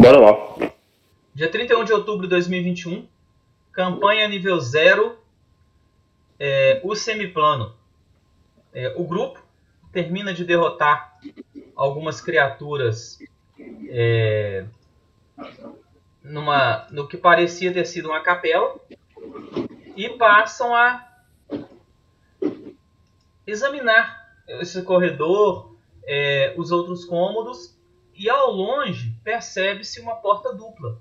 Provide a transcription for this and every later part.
Bora lá. Dia 31 de outubro de 2021, campanha nível 0, é, o semiplano. É, o grupo termina de derrotar algumas criaturas é, numa, no que parecia ter sido uma capela e passam a examinar esse corredor, é, os outros cômodos e ao longe percebe-se uma porta dupla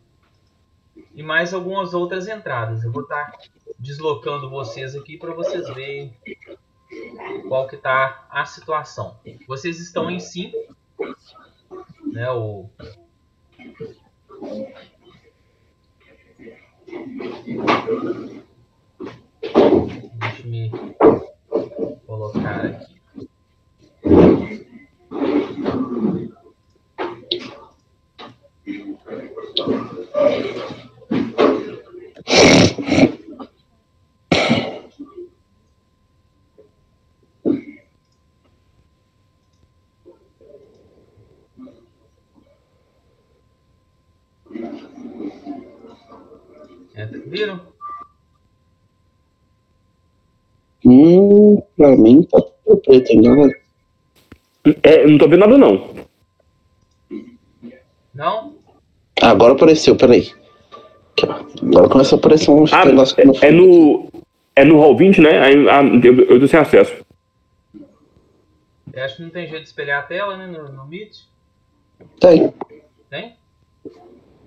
e mais algumas outras entradas. Eu vou estar deslocando vocês aqui para vocês verem qual que está a situação. Vocês estão em 5, né? O Deixa me colocar aqui. É, viram? Hum, pra mim tá tudo preto ainda? É, não tô vendo nada não. Não? Agora apareceu, peraí. Agora começa a aparecer um Ah, negócio é, é no. É no Hall 20, né? Aí, ah, eu, eu tô sem acesso. Eu acho que não tem jeito de espelhar a tela, né? No, no Meet. Tem. Tem?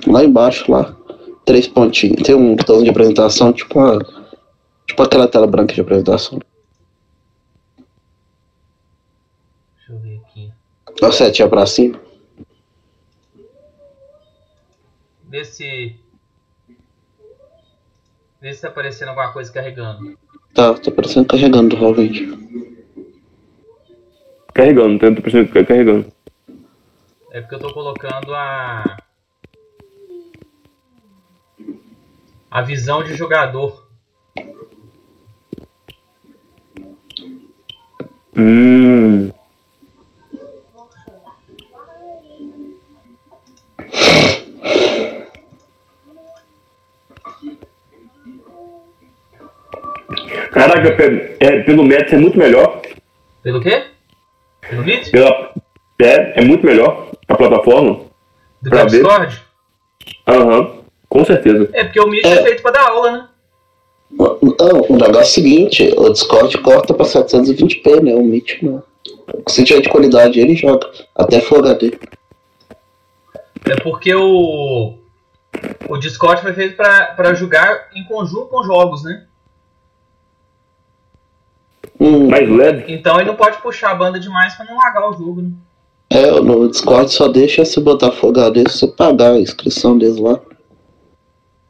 Lá embaixo, lá. Três pontinhos. Tem um botão de apresentação, tipo uma. Tipo aquela tela branca de apresentação. Deixa eu ver aqui. Dá uma setinha pra cima. Vê se. Vê se tá aparecendo alguma coisa carregando. Tá, tá parecendo carregando 20. Carregando, tô tô precisando carregando. É porque eu tô colocando a. A visão de jogador. Hum. Caraca, é, pelo Mets é muito melhor. Pelo quê? Pelo Meet? Pela, é, é muito melhor a plataforma. Do que o. Discord? Aham, com certeza. É porque o Meet é, É. feito pra dar aula, né? Não, o negócio é o seguinte, o Discord corta pra 720p, né? O Meet não. Se tiver de qualidade, ele joga. Até Full HD. É porque o. O Discord foi feito pra, pra jogar em conjunto com jogos, né? Hum, Mais leve. Então ele não pode puxar a banda demais pra não largar o jogo, né? é, no Discord só deixa se botar Full HD se você pagar a inscrição deles lá.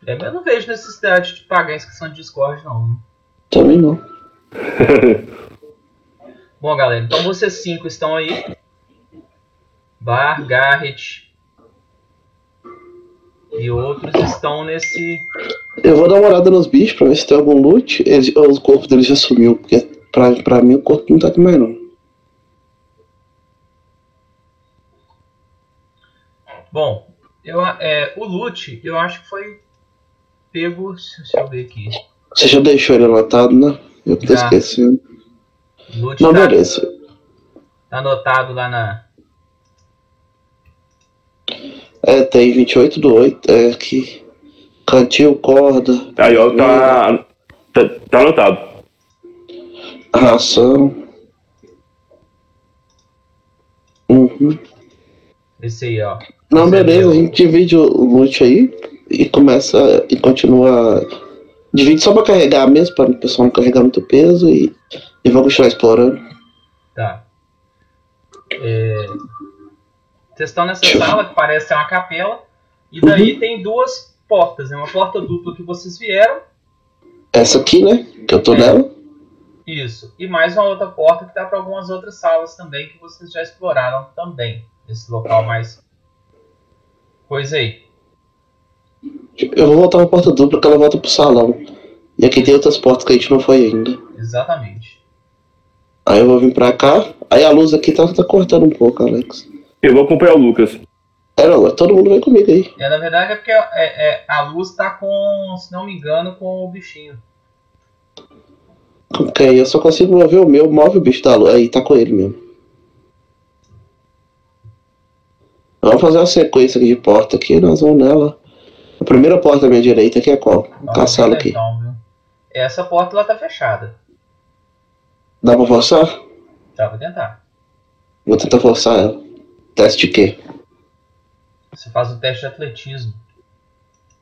É, mas eu não vejo necessidade de pagar a inscrição de Discord, não. né? Também não. Bom, galera, então vocês cinco estão aí. Bar, Garrett e outros estão nesse. Eu vou dar uma olhada nos bichos pra ver se tem algum loot. Eles, o corpo deles já sumiu, porque pra, pra mim o corpo não tá aqui mais não. Bom, eu, é, o loot eu acho que foi pego. Deixa eu ver aqui. Você já deixou ele anotado, né? Eu tô Já. esquecendo. Loot Não, tá, beleza. tá anotado lá na. É, tem 28 do 8, é aqui. Cantil, corda, Aí, ó, tá. Tá, tá anotado. Ração. Uhum. Esse aí, ó. Não, Você beleza, viu? a gente divide o loot aí e começa e continua. Divide só pra carregar mesmo, para o pessoal não carregar muito peso e, e vamos continuar explorando. Tá. É, Vocês estão nessa sala que parece ser uma capela. E daí tem duas portas, né? Uma porta dupla que vocês vieram. Essa aqui, né? Que eu tô É. nela. Isso. E mais uma outra porta que dá para algumas outras salas também que vocês já exploraram também. Esse local mais. Coisa aí. Eu vou voltar pra porta dupla que ela volta pro salão. E aqui tem outras portas que a gente não foi ainda. Exatamente. Aí eu vou vir pra cá. Aí a luz aqui tá, tá cortando um pouco, Alex. Eu vou acompanhar o Lucas. É, não, todo mundo vem comigo aí. É, na verdade é porque é, é, a luz tá com, se não me engano, com o bichinho. Ok, eu só consigo mover o meu, move o bicho da luz. Aí, tá com ele mesmo. Vamos fazer uma sequência aqui de porta aqui, nós vamos nela. A primeira porta à minha direita aqui é qual? Caçá-lo aqui. então? Essa porta lá tá fechada. Dá pra forçar? Dá pra tentar. Vou tentar forçar ela. Teste de quê? Você faz o teste de atletismo.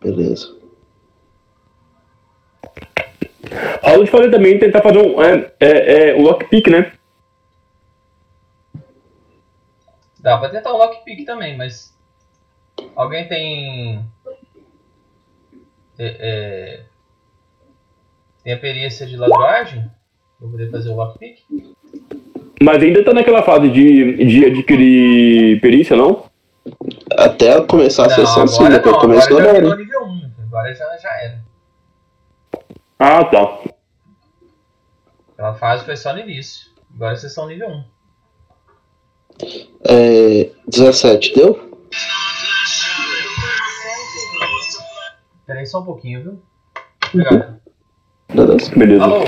Beleza. A te falei também tentar fazer um, é, é, é, um lockpick, né? Dá pra tentar o lockpick também, mas. Alguém tem. É, é, Tem a perícia de ladruagem? Pra poder fazer o lockpick? Mas ainda tá naquela fase de, de adquirir perícia, não? Até começar a sessão sim, depois toda virou hora. nível 1. Agora já, era. Ah, tá. Aquela fase foi só no início. Agora vocês são nível 1. É, 17, deu? Espera aí só um pouquinho, viu? Obrigado. Beleza. Beleza. Alô?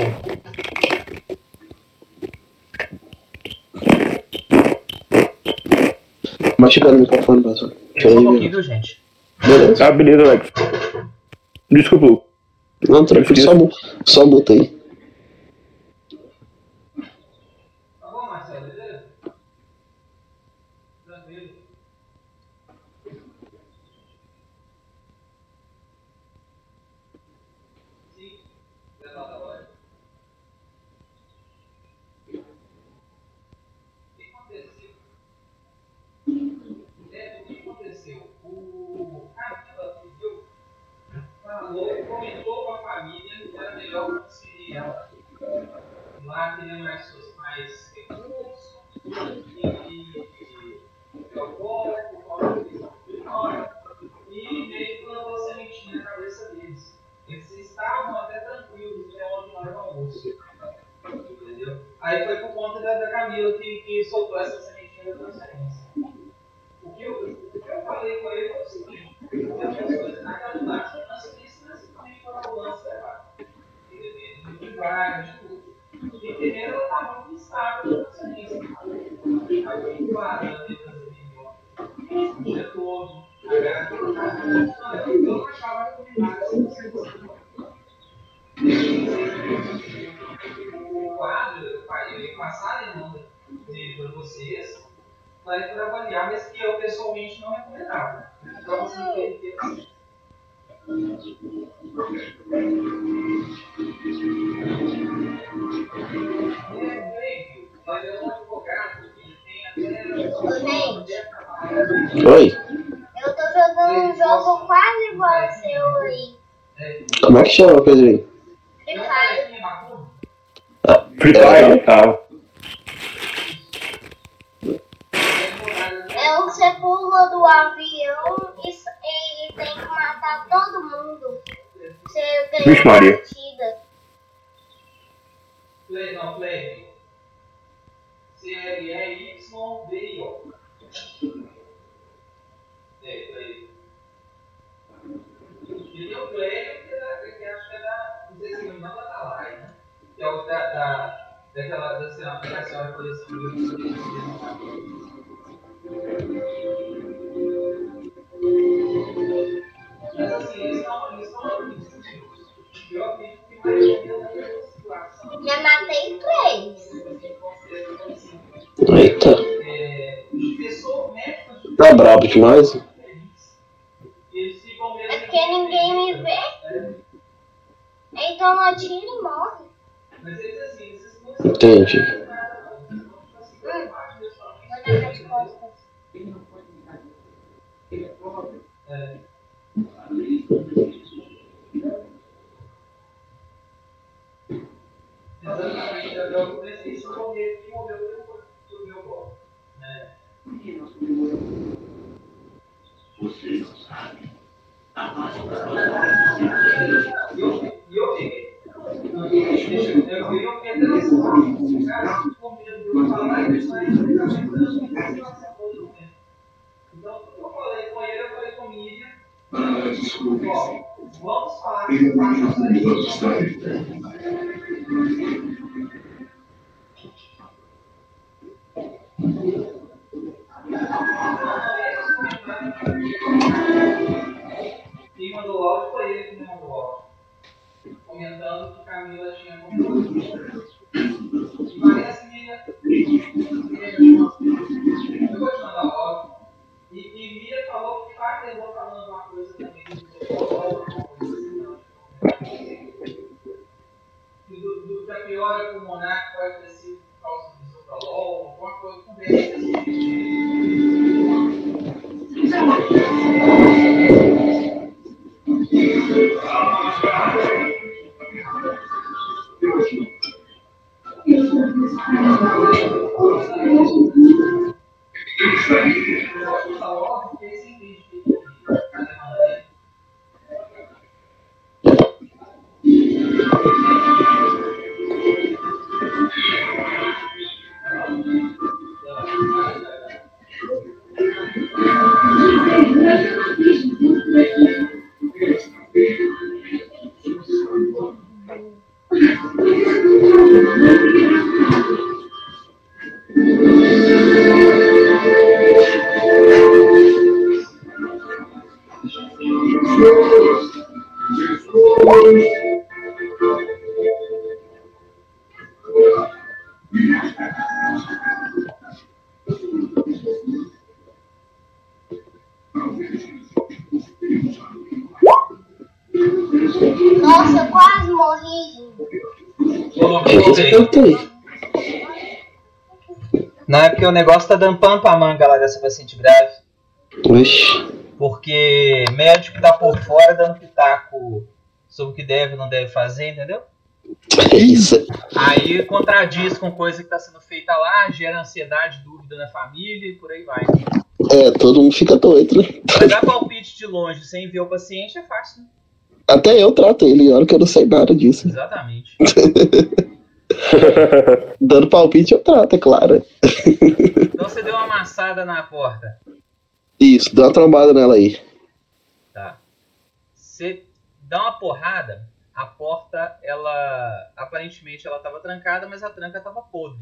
Mastigando o microfone, pessoal. Só um pouquinho, viu, gente? Beleza. Ah, beleza, Alex. Desculpa. Não, tranquilo, só, mu- só muta aí. Tá bom, Marcelo, beleza? Tranquilo. Sim, já tá da hora. O que aconteceu? É, o que aconteceu? O Camila pediu, falou, comentou com a família que era melhor transferir ela lá teria mais, mais recursos e eu vou, e meio que plantou sementinha na cabeça deles. Eles estavam até tranquilos até onde nós almoço. Entendeu? Aí foi por conta da, da Camila que, que soltou essa sementinha da transferência. O que eu, o que eu falei com ele foi o seguinte: aquela parte da transferência não é simplesmente para lance levar. De vaga, de tudo. Vocês, para avaliar, mas que eu pessoalmente não recomendava. Para você Oi, Eu tô jogando um jogo quase igual ao seu aí. como é que chama, Pedrinho? Free Fire. Free Fire, tá. É o você pula do avião e, e tem que matar todo mundo. Você ganha Vixe, Maria. De porque o negócio tá dando pano pra manga lá dessa paciente grave. Vixe. Porque médico tá por fora dando pitaco sobre o que deve e não deve fazer, entendeu? É isso. Aí contradiz com coisa que tá sendo feita lá, gera ansiedade, dúvida na família e por aí vai. É, todo mundo fica doido, né? Mas dar palpite de longe sem ver o paciente é fácil, né? Até eu trato ele, olha que eu não sei nada disso. Exatamente. Dando palpite eu trato, é claro. Então você deu uma amassada na porta. Isso, dá uma trombada nela aí. Tá. Você dá uma porrada, a porta, ela aparentemente ela estava trancada, mas a tranca estava podre.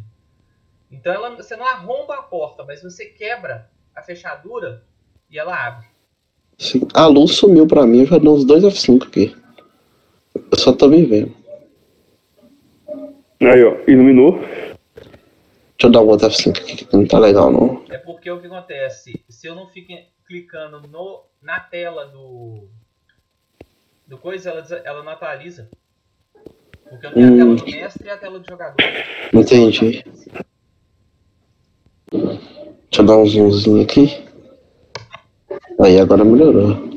Então ela, você não arromba a porta, mas você quebra a fechadura e ela abre. Sim. A luz sumiu pra mim, já deu uns dois F5 aqui. Eu só tô me vendo. Aí, ó, iluminou. Deixa eu dar um outro F5 aqui, que não tá legal não. É porque o que acontece? Se eu não fico clicando no, na tela do. do coisa, ela, ela não atualiza. Porque eu tenho a tela Hum. do mestre e a tela do jogador. Entendi. Deixa eu dar um zoomzinho aqui. Aí, agora melhorou.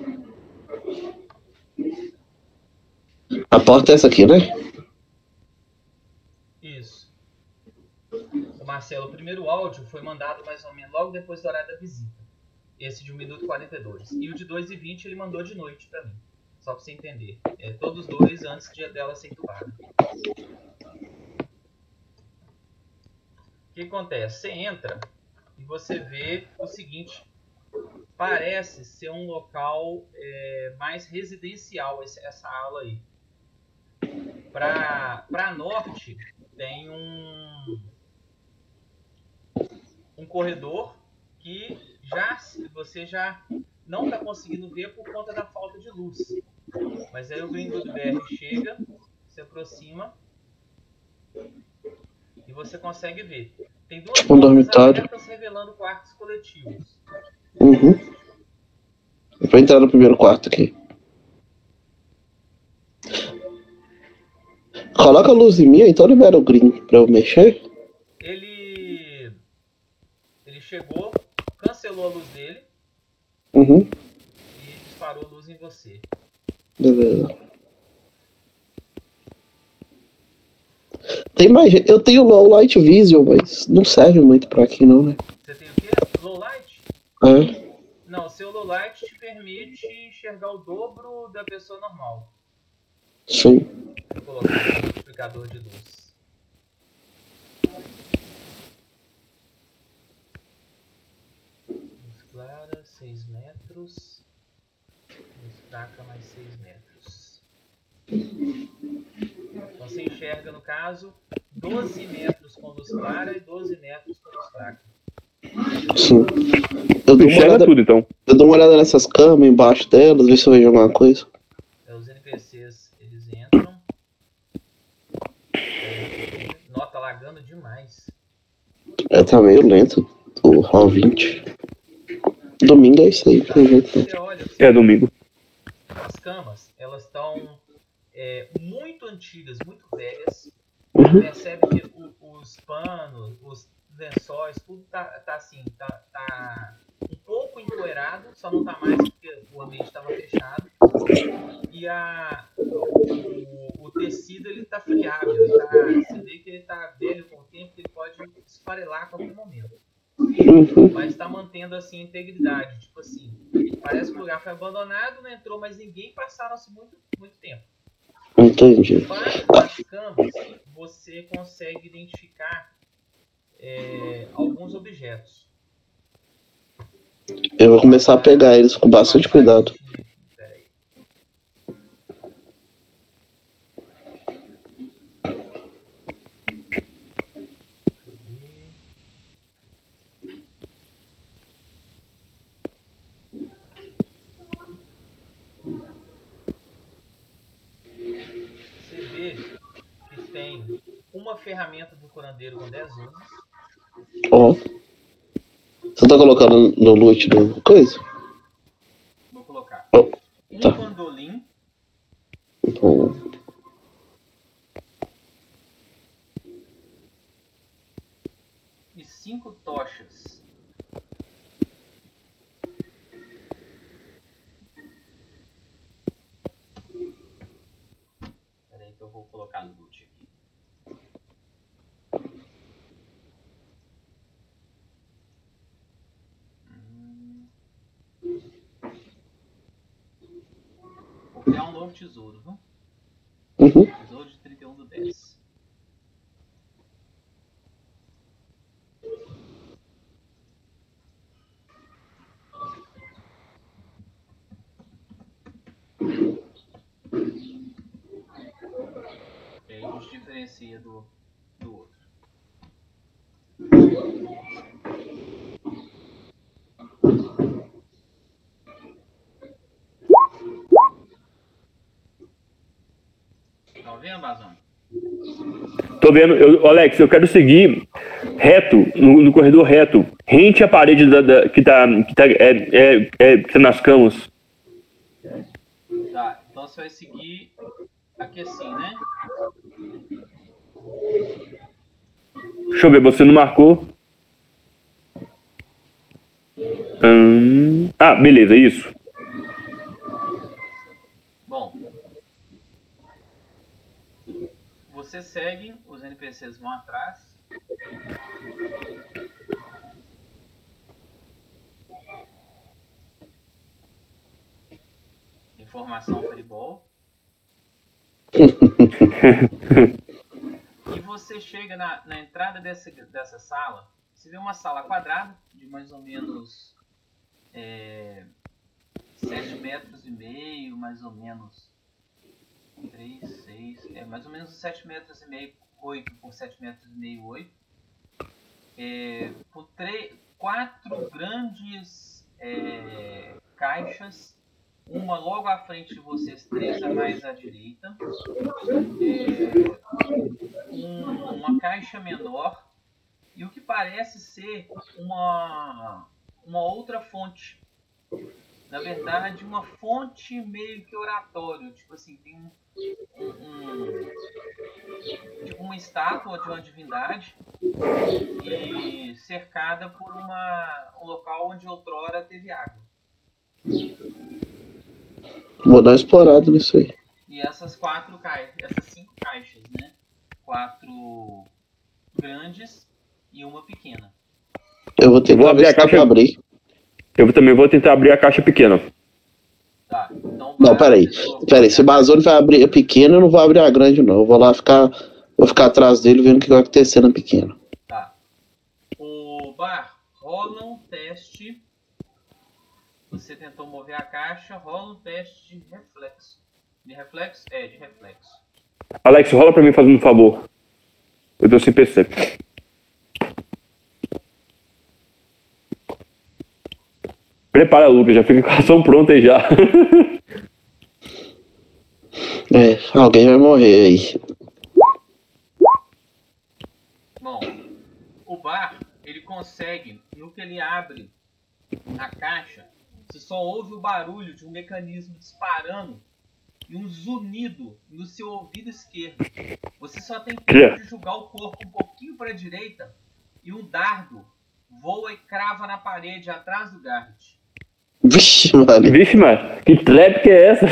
A porta é essa aqui, né? Isso. O Marcelo, o primeiro áudio foi mandado mais ou menos logo depois do horário da visita. Esse de 1 minuto e 42. E o de 2 e 20 ele mandou de noite pra mim. Só pra você entender. É, todos dois antes de dela ser entubada. O que acontece? Você entra e você vê o seguinte. Parece ser um local é, mais residencial esse- essa ala aí. Pra norte tem um um corredor que já você já não está conseguindo ver por conta da falta de luz. Mas aí o gringo do BR chega, se aproxima e você consegue ver. Tem duas um dormitório. revelando quartos coletivos. Uhum. Vou entrar no primeiro quarto aqui. Coloca a luz em mim, então libera o green pra eu mexer. Ele chegou, cancelou a luz dele Uhum. e disparou luz em você. Beleza. Tem mais. Eu tenho low light vision, mas não serve muito pra aqui não, né? Você tem o quê? Low light? É. Não, seu low light te permite enxergar o dobro da pessoa normal. Sim. Vou colocar o multiplicador de luz. Luz clara, 6 metros. Fraca mais 6 metros. Então você enxerga, no caso, 12 metros com luz clara e 12 metros com luz fraca. Sim. Eu dou, uma Enxerga olhada, tudo, então. eu dou uma olhada nessas camas, embaixo delas, ver se eu vejo alguma coisa. É, Os NPCs, eles entram. É, Nota lagando demais. É, tá meio lento o Hall 20. Domingo é isso aí, pelo jeito. É domingo. As camas, elas estão é, muito antigas, muito velhas. Uhum. Percebe que o- os panos, os lençóis, tudo tá, tá assim, tá, tá um pouco empoeirado, só não tá mais porque o ambiente estava fechado. E a, o, o tecido ele tá friável, ele tá, você vê que ele tá velho com o tempo, que ele pode esfarelar a qualquer momento Uhum. mas está mantendo assim a integridade. Tipo assim, parece que o lugar foi abandonado, não entrou mais ninguém, passaram-se muito, muito tempo. Entendi. Embaixo das camas, você consegue identificar é, alguns objetos. Eu vou começar a pegar eles com bastante cuidado. Peraí. Você vê que tem uma ferramenta do curandeiro com 10 usos, Ó. Você tá colocando no loot do coisa? vou colocar Oh, um tá. bandolim, Então, e cinco tochas. Peraí que eu vou colocar no loot aqui. Hum. Vou criar um novo tesouro, viu? uhum. Tesouro de 31 do 10. E aí a gente diferencia do, do outro. Tá? Tô vendo. Eu, Alex, eu quero seguir reto, no, no corredor reto, rente à parede da, da- que tá, que tá, é, é, é, que tá nas camas. Tá, então você vai seguir aqui assim, né? Deixa eu ver, você não marcou. Hum, ah, beleza, isso. Bom, você segue, os NPCs vão atrás. Informação Freeball. e você chega na, na entrada dessa, dessa sala, você vê uma sala quadrada de mais ou menos é, 7 metros e meio, mais ou menos 3, 6, é mais ou menos 7 metros e meio, 8 por 7 metros e meio, 8. É, com três, quatro grandes é, caixas, uma logo à frente de vocês, três a mais à direita. É, um- uma caixa menor e o que parece ser uma, uma outra fonte. Na verdade, uma fonte meio que oratório. Tipo assim, tem um, tipo uma estátua de uma divindade e cercada por uma, um local onde outrora teve água. Vou dar uma explorada nisso aí. E essas quatro caixas, essas cinco caixas, né? Quatro grandes e uma pequena. Eu vou Eu tentar vou abrir ver a caixa. abrir. Eu também vou tentar abrir a caixa pequena. Tá, então Não, peraí. Peraí, se o Bazone vai abrir a pequena, eu não vou abrir a grande, não. Eu vou lá ficar. Vou ficar atrás dele vendo o que vai acontecer na pequena. Tá. O Bar, rola um teste Você tentou mover a caixa, rola um teste de reflexo. De reflexo? É, de reflexo. Alex, rola pra mim fazendo um favor. Eu tô sem PC. Prepara, Lucas, já fica com a ação pronta aí já. É, alguém vai morrer aí. Bom, o bar, ele consegue, no que ele abre a caixa, você só ouve o barulho de um mecanismo disparando e um zunido no seu ouvido esquerdo. Você só tem tempo de jogar o corpo um pouquinho para a direita e um dardo voa e crava na parede atrás do Garrett. Vixe, mano. Vixe, mano, que trap que é essa?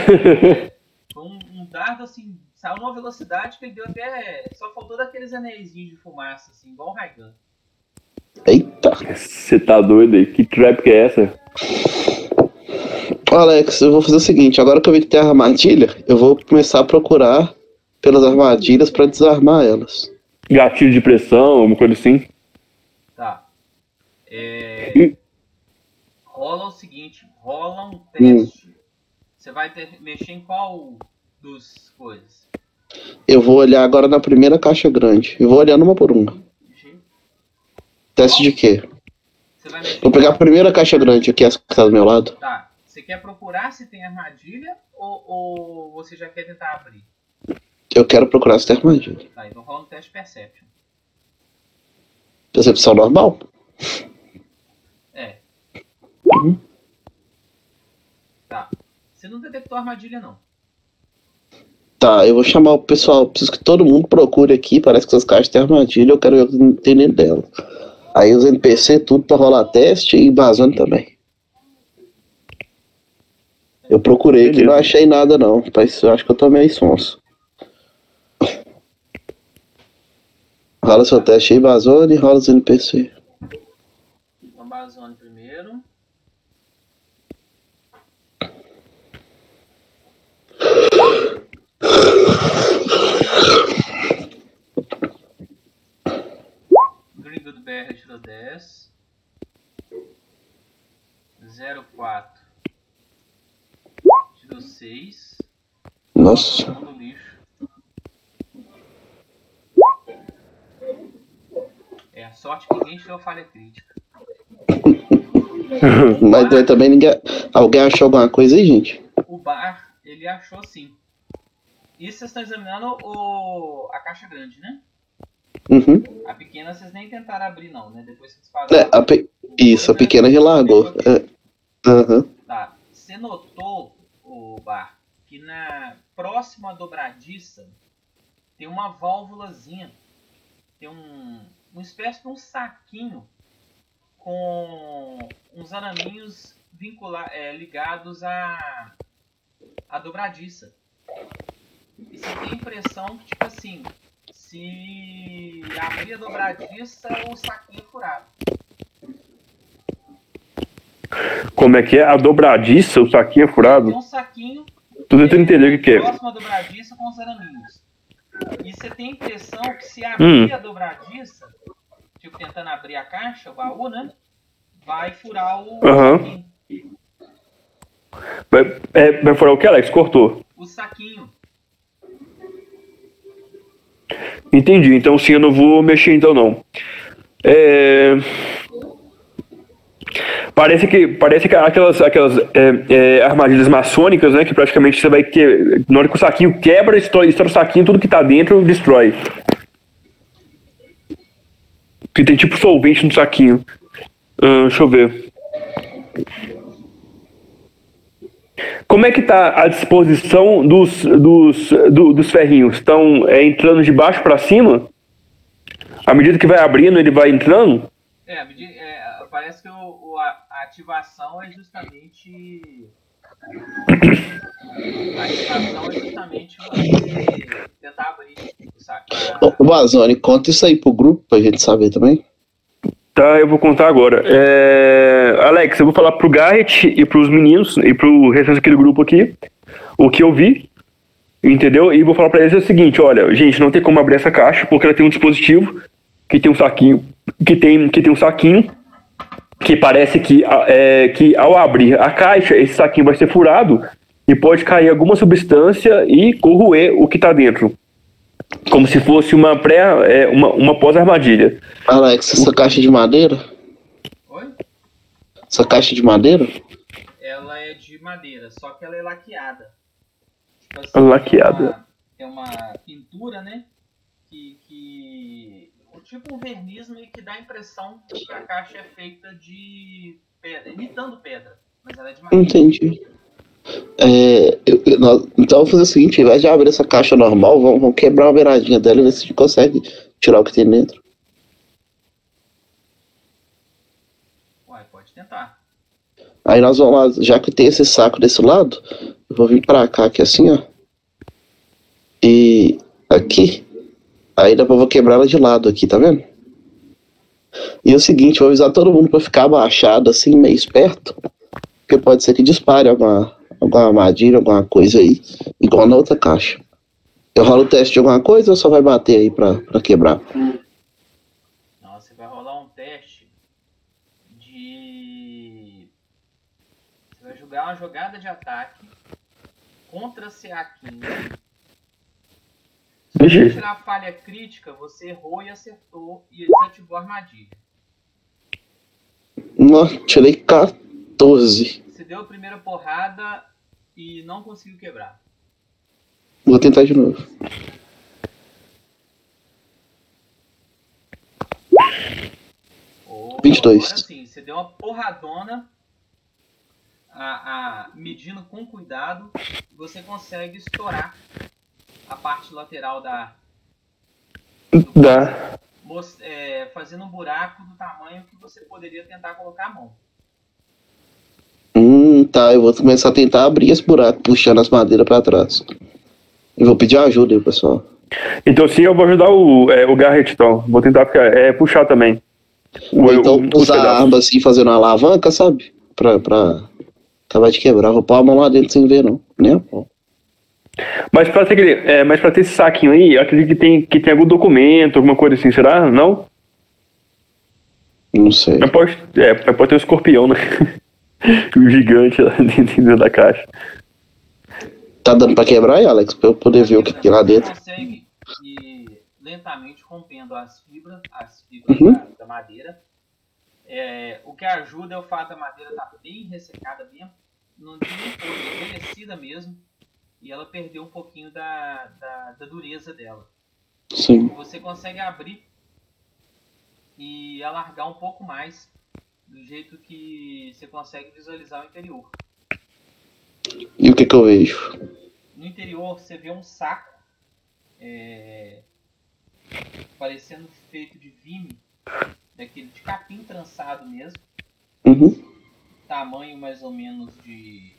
Um, um dardo assim, saiu numa velocidade que ele deu até. Só faltou daqueles anéis de fumaça, assim, igual o Raigan. Eita. Você tá doido aí? Que trap que é essa? Alex, eu vou fazer o seguinte, agora que eu vi que tem a armadilha, eu vou começar a procurar pelas armadilhas pra desarmar elas. Gatilho de pressão, uma coisa assim. Tá. É, Ih. Rola o seguinte, rola um teste. Você vai ter, mexer em qual dos coisas? Eu vou olhar agora na primeira caixa grande. Eu vou olhando uma por uma. Mexer- Teste de quê? Vou pegar a primeira caixa grande aqui, essa que tá do meu lado. Tá. Você quer procurar se tem armadilha ou, ou você já quer tentar abrir? Eu quero procurar se tem armadilha. Tá, então rola um teste Perception. Percepção normal? Tá. Você não detectou armadilha, não. Tá, eu vou chamar o pessoal. Preciso que todo mundo procure aqui. Parece que essas caixas têm armadilha. Eu quero ver o que tem dentro dela. Aí os NPC, tudo pra rolar teste e invasando também. Eu procurei aqui, não achei nada não. Mas eu acho que eu tô meio sonso. Rola seu teste aí, invasando e rola os NPC. Então, Bazone primeiro. Gringo do BR tirou 10. 04. Tirou 6. Nossa. no lixo. É a sorte que ninguém tirou falha crítica. Mas também ninguém. Alguém achou alguma coisa aí, gente? O bar, ele achou sim. Isso vocês estão examinando o... a caixa grande, né? Uhum. A pequena vocês nem tentaram abrir não, né? Depois que vocês É, pararam. a pe- Isso, a pequena relargou. É. Aham. Tá. Você notou, o bar, que na próxima dobradiça tem uma válvulazinha. Tem um. uma espécie de um saquinho com uns araminhos vincula, é, ligados à, à dobradiça. E você tem a impressão que, tipo assim, se abrir a dobradiça, o saquinho é furado. Como é que é? A dobradiça, o saquinho é Tem furado? um saquinho Tô tentando entender o que, que é. próxima dobradiça com os araminhos. E você tem a impressão que se abrir Hum. a dobradiça, tipo tentando abrir a caixa, o baú, né? Vai furar o saquinho. Vai, é, vai furar o que, Alex? Cortou. O saquinho. Entendi. Então sim, eu não vou mexer então não. É... Parece que parece que aquelas aquelas é, é, armadilhas maçônicas, né? Que praticamente você vai que na hora que o saquinho quebra, estoura, estoura o saquinho, tudo que tá dentro destrói. Que tem tipo solvente no saquinho. Ah, deixa eu ver. Como é que tá a disposição dos, dos, do- dos ferrinhos? Estão é, entrando de baixo para cima? À medida que vai abrindo, ele vai entrando? É, me di- é, parece que o, o- a, a ativação é justamente. A ativação é justamente você tentar abrir o saco. Ô, Bazone, conta isso aí pro grupo pra gente saber também. Tá, eu vou contar agora. É... Alex, eu vou falar pro Garrett e pros meninos e pro restante aqui do grupo aqui o que eu vi, entendeu? E vou falar pra eles o seguinte, olha, gente, não tem como abrir essa caixa porque ela tem um dispositivo que tem um saquinho, que tem, que tem um saquinho que parece que, é, que ao abrir a caixa, esse saquinho vai ser furado e pode cair alguma substância e corroer o que está dentro. Como se fosse uma pré, é, uma, uma pós-armadilha. Alex, essa caixa de madeira? Oi? Essa caixa de madeira? Ela é de madeira, só que ela é laqueada. Tipo assim, Laqueada. Tem uma, tem uma pintura, né? Que, que. Tipo um verniz meio que dá a impressão que a caixa é feita de pedra, imitando pedra. Mas ela é de madeira. Entendi. É, eu- nós- então vamos fazer o seguinte, ao invés de abrir essa caixa normal, vamos, vamos quebrar uma beiradinha dela e ver se a gente consegue tirar o que tem dentro. Uai, pode tentar. Aí nós vamos lá, já que tem esse saco desse lado, eu vou vir pra cá aqui assim, ó. E aqui. Aí dá pra eu vou quebrar ela de lado aqui, tá vendo? E é o seguinte, vou avisar todo mundo pra ficar abaixado assim, meio esperto. Porque pode ser que dispare alguma, alguma armadilha, alguma coisa aí, igual na outra caixa. Eu rolo o teste de alguma coisa ou só vai bater aí pra, pra quebrar? Não, você vai rolar um teste de. Você vai jogar uma jogada de ataque contra CA15. Se você Vixe. tirar a falha crítica, você errou e acertou e desativou a armadilha. Nossa, tirei 14. Deu a primeira porrada e não conseguiu quebrar. Vou tentar de novo. Oh, 22. Agora sim, você deu uma porradona, a, a- medindo com cuidado, você consegue estourar a parte lateral da. Dá. é, fazendo um buraco do tamanho que você poderia tentar colocar a mão. Tá. Eu vou começar a tentar abrir esse buraco, puxando as madeiras pra trás. E vou pedir ajuda aí, pessoal. Então sim, eu vou ajudar o, é, o Garrett, então. Vou tentar ficar, é, puxar também. O, então o- usar a arma assim, fazendo uma alavanca, sabe? Pra, pra acabar de quebrar. Vou pôr a mão lá dentro sem ver, não. Nem a pau. Mas pra, ter, é, mas pra ter esse saquinho aí, eu acredito que tem, que tem algum documento, alguma coisa assim, será? Não? Não sei. Mas pode, é, pode ter um escorpião, né? o gigante lá dentro da caixa. Tá dando pra quebrar aí, Alex? Pra eu poder ver o que tem lá dentro. Você consegue ir lentamente rompendo as fibras, as fibras Uhum. da, da madeira. É, o que ajuda é o fato da madeira estar bem ressecada, bem, não tinha nem força, envelhecida mesmo. E ela perdeu um pouquinho da, da, da dureza dela. Sim. Você consegue abrir e alargar um pouco mais, do jeito que você consegue visualizar o interior. E o que que eu vejo? No interior você vê um saco é, parecendo feito de vime, daquele de capim trançado mesmo, Uhum. tamanho mais ou menos de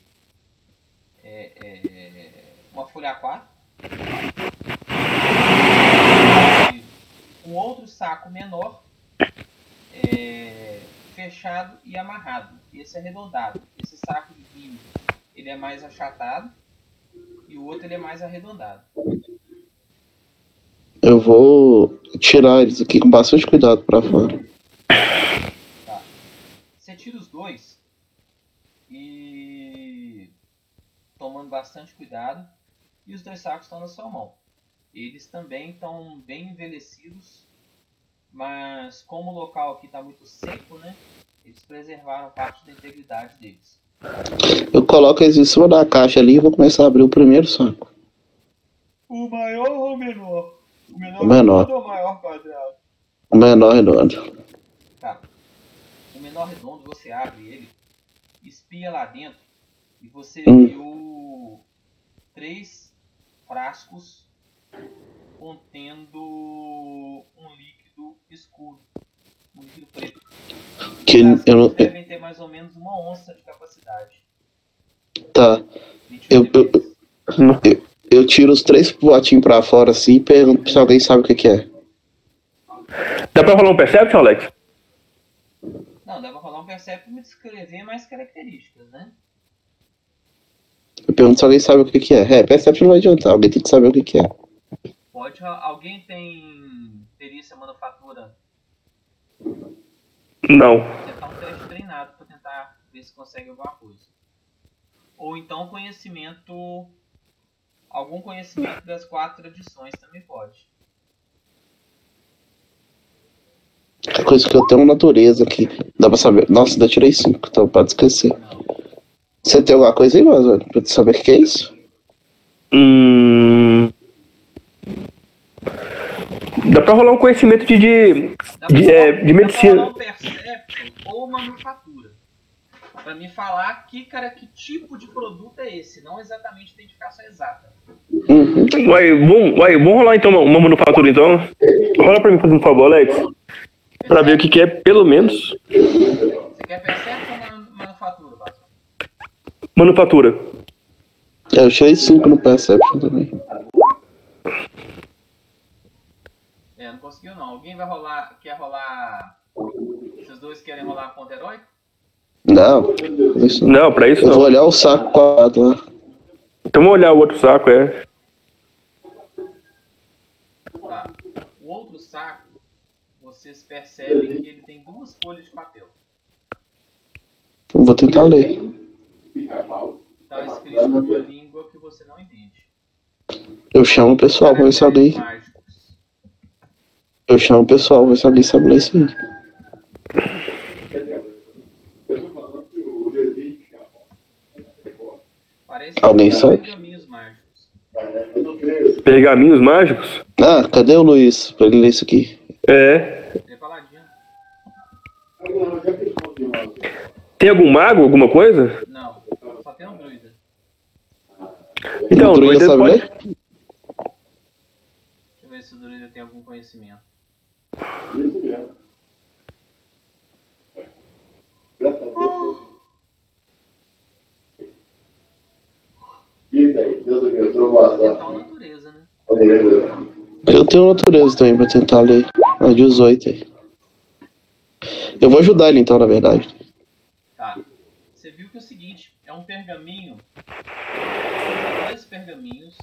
é, é, uma folha A4. E Um outro saco menor é, fechado e amarrado. Esse é arredondado. Esse saco de vime ele é mais achatado e o outro ele é mais arredondado. Eu vou tirar eles aqui com bastante cuidado pra fora. Você tira os dois e tomando bastante cuidado e os dois sacos estão na sua mão. Eles também estão bem envelhecidos, mas como o local aqui está muito seco, né? Eles preservaram parte da integridade deles. Eu coloco eles em cima da caixa ali e vou começar a abrir o primeiro saco. O maior ou o menor? O menor, O menor. ou o maior quadrado? O menor redondo. Tá. O menor redondo, você abre ele, espia lá dentro e você Hum. viu três frascos contendo um líquido escuro, um líquido preto. Que eu não. devem ter mais ou menos uma onça de capacidade. Tá. 20 Eu- eu-. Eu tiro os três potinhos pra fora assim e pergunto se alguém sabe o que, que é. Dá pra rolar um Perception, Alex? Não, dá pra rolar um perception e me descrever mais características, né? Eu pergunto se alguém sabe o que, que é. É, Perception não vai adiantar, alguém tem que saber o que, que é. Pode, alguém tem perícia manufatura? Não. tentar um teste treinado para tentar ver se consegue alguma coisa. Ou então conhecimento. Algum conhecimento das quatro tradições também pode. A coisa que eu tenho natureza aqui. Dá pra saber. Nossa, ainda tirei 5, então pode esquecer. Não. Você tem alguma coisa aí, mas pra saber o que é isso? Hum. Dá pra rolar um conhecimento de. de, de, é, de dá pra medicina. rolar um perception ou manufatura. Pra me falar que, cara, que tipo de produto é esse, não exatamente a identificação exata. Uhum. Uai, vamos, uai, vamos rolar então uma, uma manufatura então. Rola pra mim, por favor, Alex. Pra ver o que, que é, pelo menos. Você quer perception ou man- manufatura, Vasco? Manufatura. É, eu tirei 5 no Perception também. Não conseguiu não. Alguém vai rolar. Quer rolar. Vocês dois querem rolar ponto heróico? Não, isso não. Não, pra isso Eu vou não. olhar o saco quadrado lá. Então vamos olhar o outro saco, é. Tá. O outro saco, vocês percebem que ele tem duas folhas de papel. Eu Vou tentar ler. Tá escrito numa língua que você não entende. Eu chamo o pessoal pra ver se alguém. Eu chamo o pessoal ver se alguém sabe ler isso aí. Parece Alguém que sabe? pergaminhos mágicos. Pergaminhos mágicos? Ah, cadê o Luiz? Pra ele ler isso aqui. É. É. Tem algum mago, alguma coisa? Não, só tem um druida. Então, o druida dois sabe pode- ler? Deixa eu ver se o druida tem algum conhecimento. Tentar a natureza, né? Eu tenho natureza também pra tentar ler. Ah, 18 aí. Eu vou ajudar ele então, na verdade. Tá. Você viu que é o seguinte, é um pergaminho. Dois pergaminhos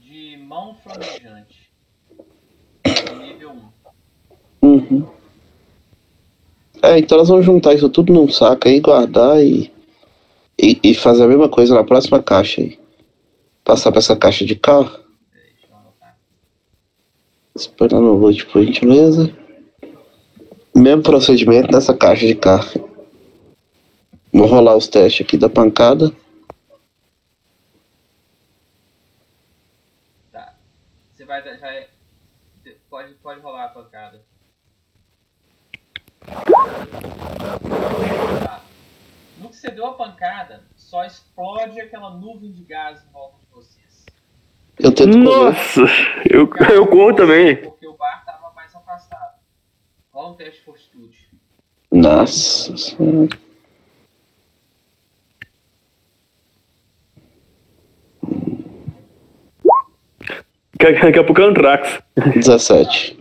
de mão flamejante. Nível 1. Uhum. É, então nós vamos juntar isso tudo num saco aí, guardar e, e, e fazer a mesma coisa na próxima caixa aí. Passar pra essa caixa de carro. Esperar no loot, por gentileza. Mesmo procedimento nessa caixa de carro. Vou rolar os testes aqui da pancada. Tá. Você vai dar- já é- você pode pode rolar a pancada. Tá. No que você deu a pancada, só explode aquela nuvem de gás em volta de vocês. Eu tento. Nossa, eu, eu corro também. Porque o bar estava mais afastado. Rola um teste de fortitude. Nossa senhora. Daqui a pouco é Antrax. 17.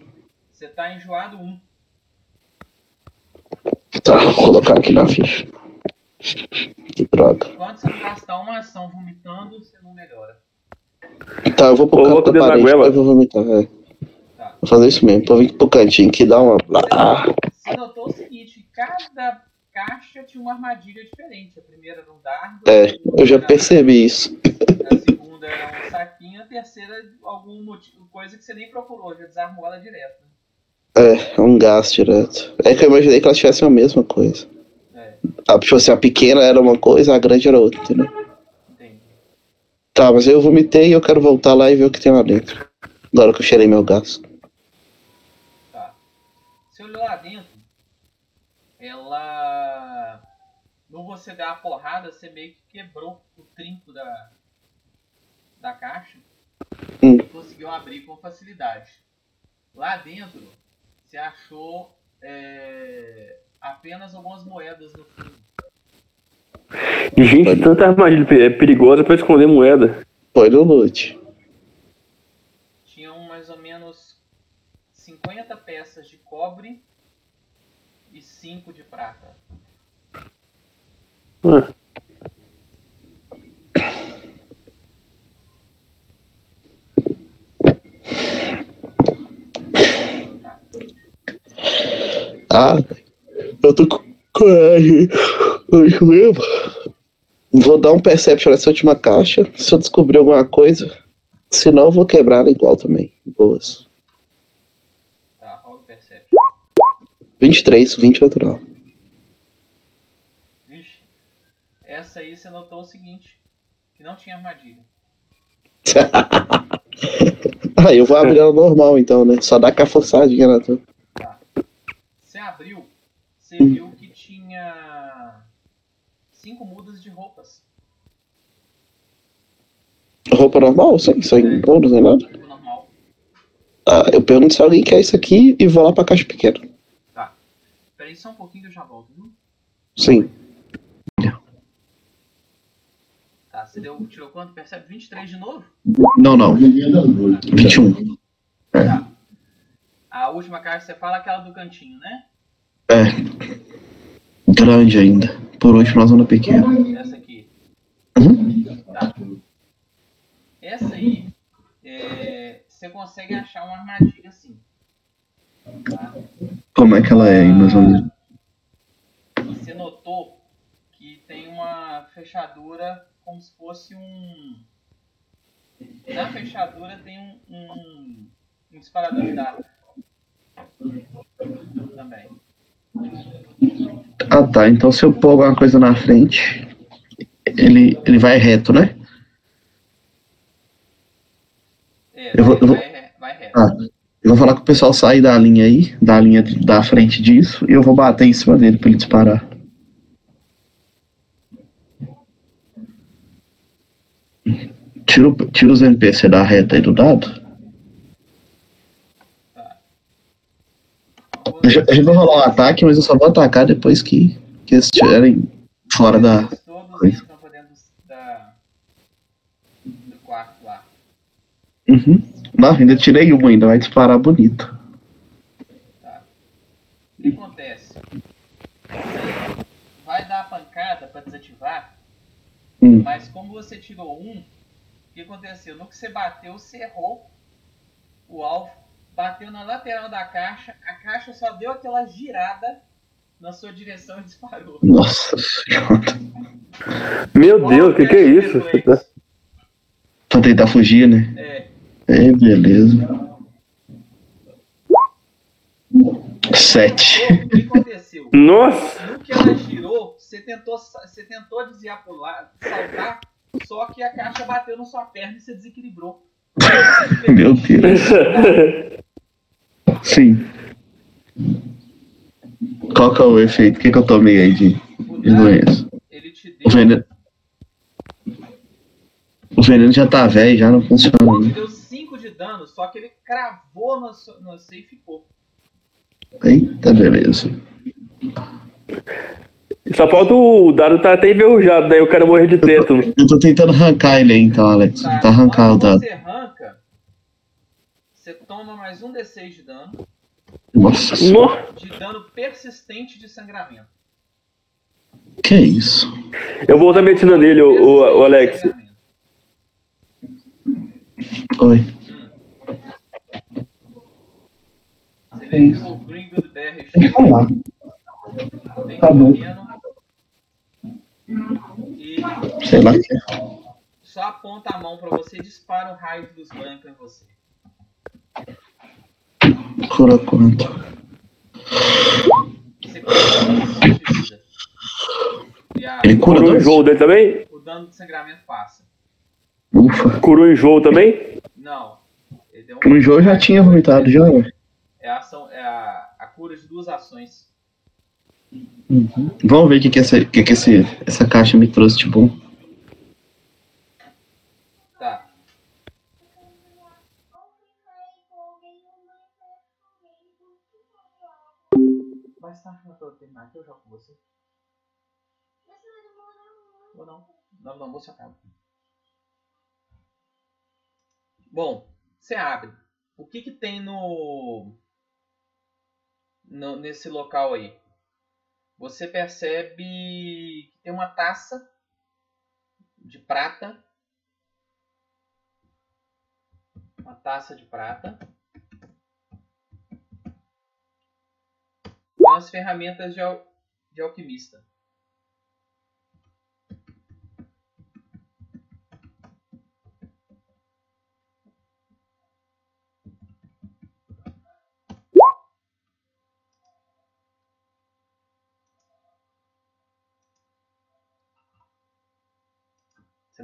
Você tá enjoado 1. Tá, vou colocar aqui na ficha. Que droga. Enquanto você não gastar uma ação vomitando, você não melhora. Tá, eu vou pro canto da parede, goela. depois eu vou vomitar, é. Tá. Vou fazer isso mesmo, vou vir pro cantinho que dá uma. Ah, Você notou o seguinte, cada caixa tinha uma armadilha diferente. A primeira era um dardo, é, eu já percebi isso. A segunda era um saquinho, a terceira algum motivo, coisa que você nem procurou, já desarmou ela direto. É, é um gás direto. É que eu imaginei que elas tivessem a mesma coisa. É, A, tipo assim, a pequena era uma coisa, a grande era outra, entendeu? entendi. Tá, mas eu vomitei e eu quero voltar lá e ver o que tem lá dentro. Agora que eu cheirei meu gás. Tá. Você olhou lá dentro, ela. No você dar a porrada, você meio que quebrou o trinco da, da caixa Hum. e conseguiu abrir com facilidade. Lá dentro, você achou é, apenas algumas moedas no fundo. Gente, tanta armadilha é perigosa pra esconder moeda. Foi no loot. Tinham mais ou menos 50 peças de cobre e 5 de prata. Ah, Ah, Eu tô com coragem hoje mesmo. Vou dar um perception nessa última caixa. Se eu descobrir alguma coisa. Senão eu vou quebrar ela igual também. Boas. Tá, rola o Perception. 23, 20 natural. Vixe. Essa aí você notou o seguinte. Que não tinha armadilha. ah, eu vou abrir ela normal então, né? Só dá com a forçadinha na tua. Abriu, você viu que tinha cinco mudas de roupas. Roupa normal? Sem, sem bônus nem nada. Normal. Ah, eu pergunto se alguém quer isso aqui e vou lá pra caixa pequena. Peraí só um pouquinho que eu já volto, viu? Sim. Tá, você deu, tirou quanto? Percebe 23 de novo? Não, não. 21. Tá. A última caixa você fala é aquela do cantinho, né? É. Grande ainda. Por último, na zona pequena. Essa aqui. Uhum. Tá. Essa aí, é, você consegue achar uma armadilha assim. Tá? Como é que ela é mais ou menos? Você notou que tem uma fechadura como se fosse um. Na fechadura tem um, um, um disparador de dados. Também. Ah tá, então se eu pôr alguma coisa na frente, ele, ele vai reto, né? É, Eu vou- eu vou- vai, vai reto. Ah. Eu vou falar que o pessoal sair da linha aí, da linha da frente disso, e eu vou bater em cima dele pra ele disparar. Tira, tira os NPC da reta aí do dado. A gente vai rolar um ataque, mas eu só vou atacar depois que, que eles estiverem fora da. Todos entram pra dentro da, do quarto lá. Uhum. Não, ainda tirei uma, ainda vai disparar bonito. O que acontece? Você vai dar a pancada pra desativar, Hum. mas como você tirou um, o que aconteceu? No que você bateu, você errou o alvo, bateu na lateral da caixa, a caixa só deu aquela girada na sua direção e disparou. Nossa senhora. Meu Deus, o que, que é isso? Reflexo. Pra tentar fugir, né? É, É, beleza. Sete. o que aconteceu? Nossa! No que ela girou, você tentou, você tentou desviar pro lado, saltar, só que a caixa bateu na sua perna e você desequilibrou. Meu Deus. Sim. Qual que é o efeito? O que, que eu tomei aí de, de doença? ele te deu, O veneno. O veneno já tá velho, já não funciona. te né? deu 5 de dano, só que ele cravou so- no você e ficou. Eita, beleza. Só falta o dado tá até enferrujado, daí o cara morrer de tétano. Eu tô tentando arrancar ele aí então, Alex. Tá, Tá arrancar o dado. você você toma mais um D6 de dano, Nossa senhora. De dano persistente de sangramento. Que isso? Eu vou usar medicina nele, o, o, o Alex. Oi. Você vê que o Gringo do BR Tá bom. e Sei lá. só aponta a mão pra você e dispara um raio de luz branca em você. Cura quanto? Um. E Ele cura Curou o dois? enjoo dele também? o dano de sangramento passa. Ufa. Curou o enjoo também? Não. Ele deu No jogo eu já tinha vomitado já. É a, ação, é a, a cura de duas ações. Vamos ver o que, que, essa, que, que esse, essa caixa me trouxe de bom. Não? Não, não, você acaba. Bom, você abre. O que que tem no, no nesse local aí? Você percebe que tem uma taça de prata. Uma taça de prata. Umas ferramentas de, al- de alquimista.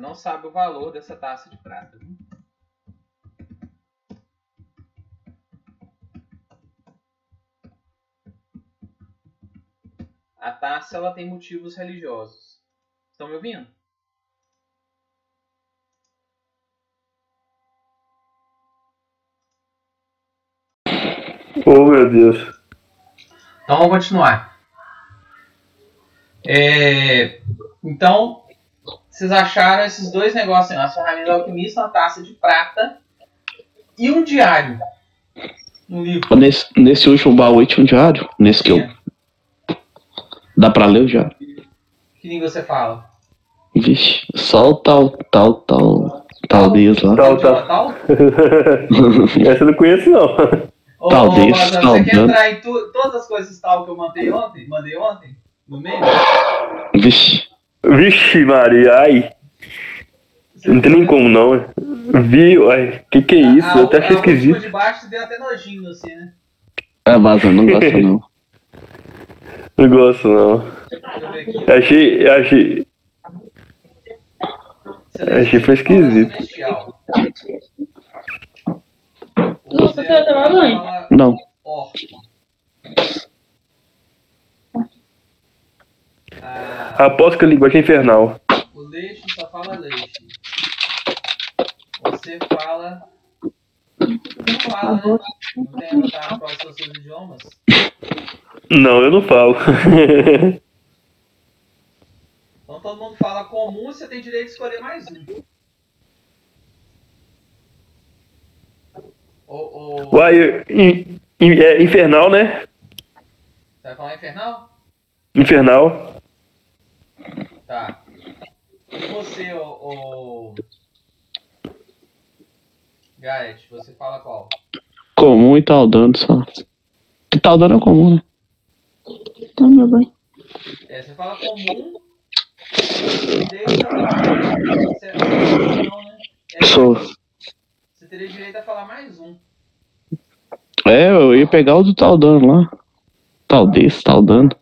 Não sabe o valor dessa taça de prata. A taça ela tem motivos religiosos. Estão me ouvindo? Oh, meu Deus. Então vamos continuar. É, Então, vocês acharam esses dois negócios, aí, uma ferramenta do alquimista, uma taça de prata e um diário. Um livro. Nesse, nesse último baú aí tinha um diário. Nesse que eu. Dá pra ler o diário. Que língua você fala? Vixe, só o tal, tal, tal. Talvez lá. Tal, tal. tal? Essa eu não conheço, não. Ô, Talvez, ô, Bazan, tal, você quer entrar em tu- todas as coisas tal que eu mandei ontem? Mandei ontem? No meio? Vixe. Vixe, Maria, ai. Não tem nem como, não. Vi, ai, que que é isso? Ah, Eu até achei a última esquisito. de baixo deu até nojinho assim, né? É, vaza, não gosta não. Não gosto, não. Eu aqui. Eu Achei, eu achei. achei foi esquisito. Celestial. Você quer tomar banho? fala Não. Orc. Ah, Aposto que a linguagem é infernal. o leite só fala leite. Você fala. Não fala, né? Não tem anotado quais são os seus idiomas? Não, eu não falo. Então todo mundo fala comum você tem direito de escolher mais um. Ou, ou... Uai, in- in- é infernal, né? Você vai falar infernal? Infernal. Tá. E você, o. o... Gareth, você fala qual? Comum e tal dando só. Que tal dando é comum, né? Toma meu banho. É, você fala comum. Deixa você não, né? É, Sou. Você teria direito a falar mais um. É, eu ia pegar o do tal dando lá. Tal desse, tal dando.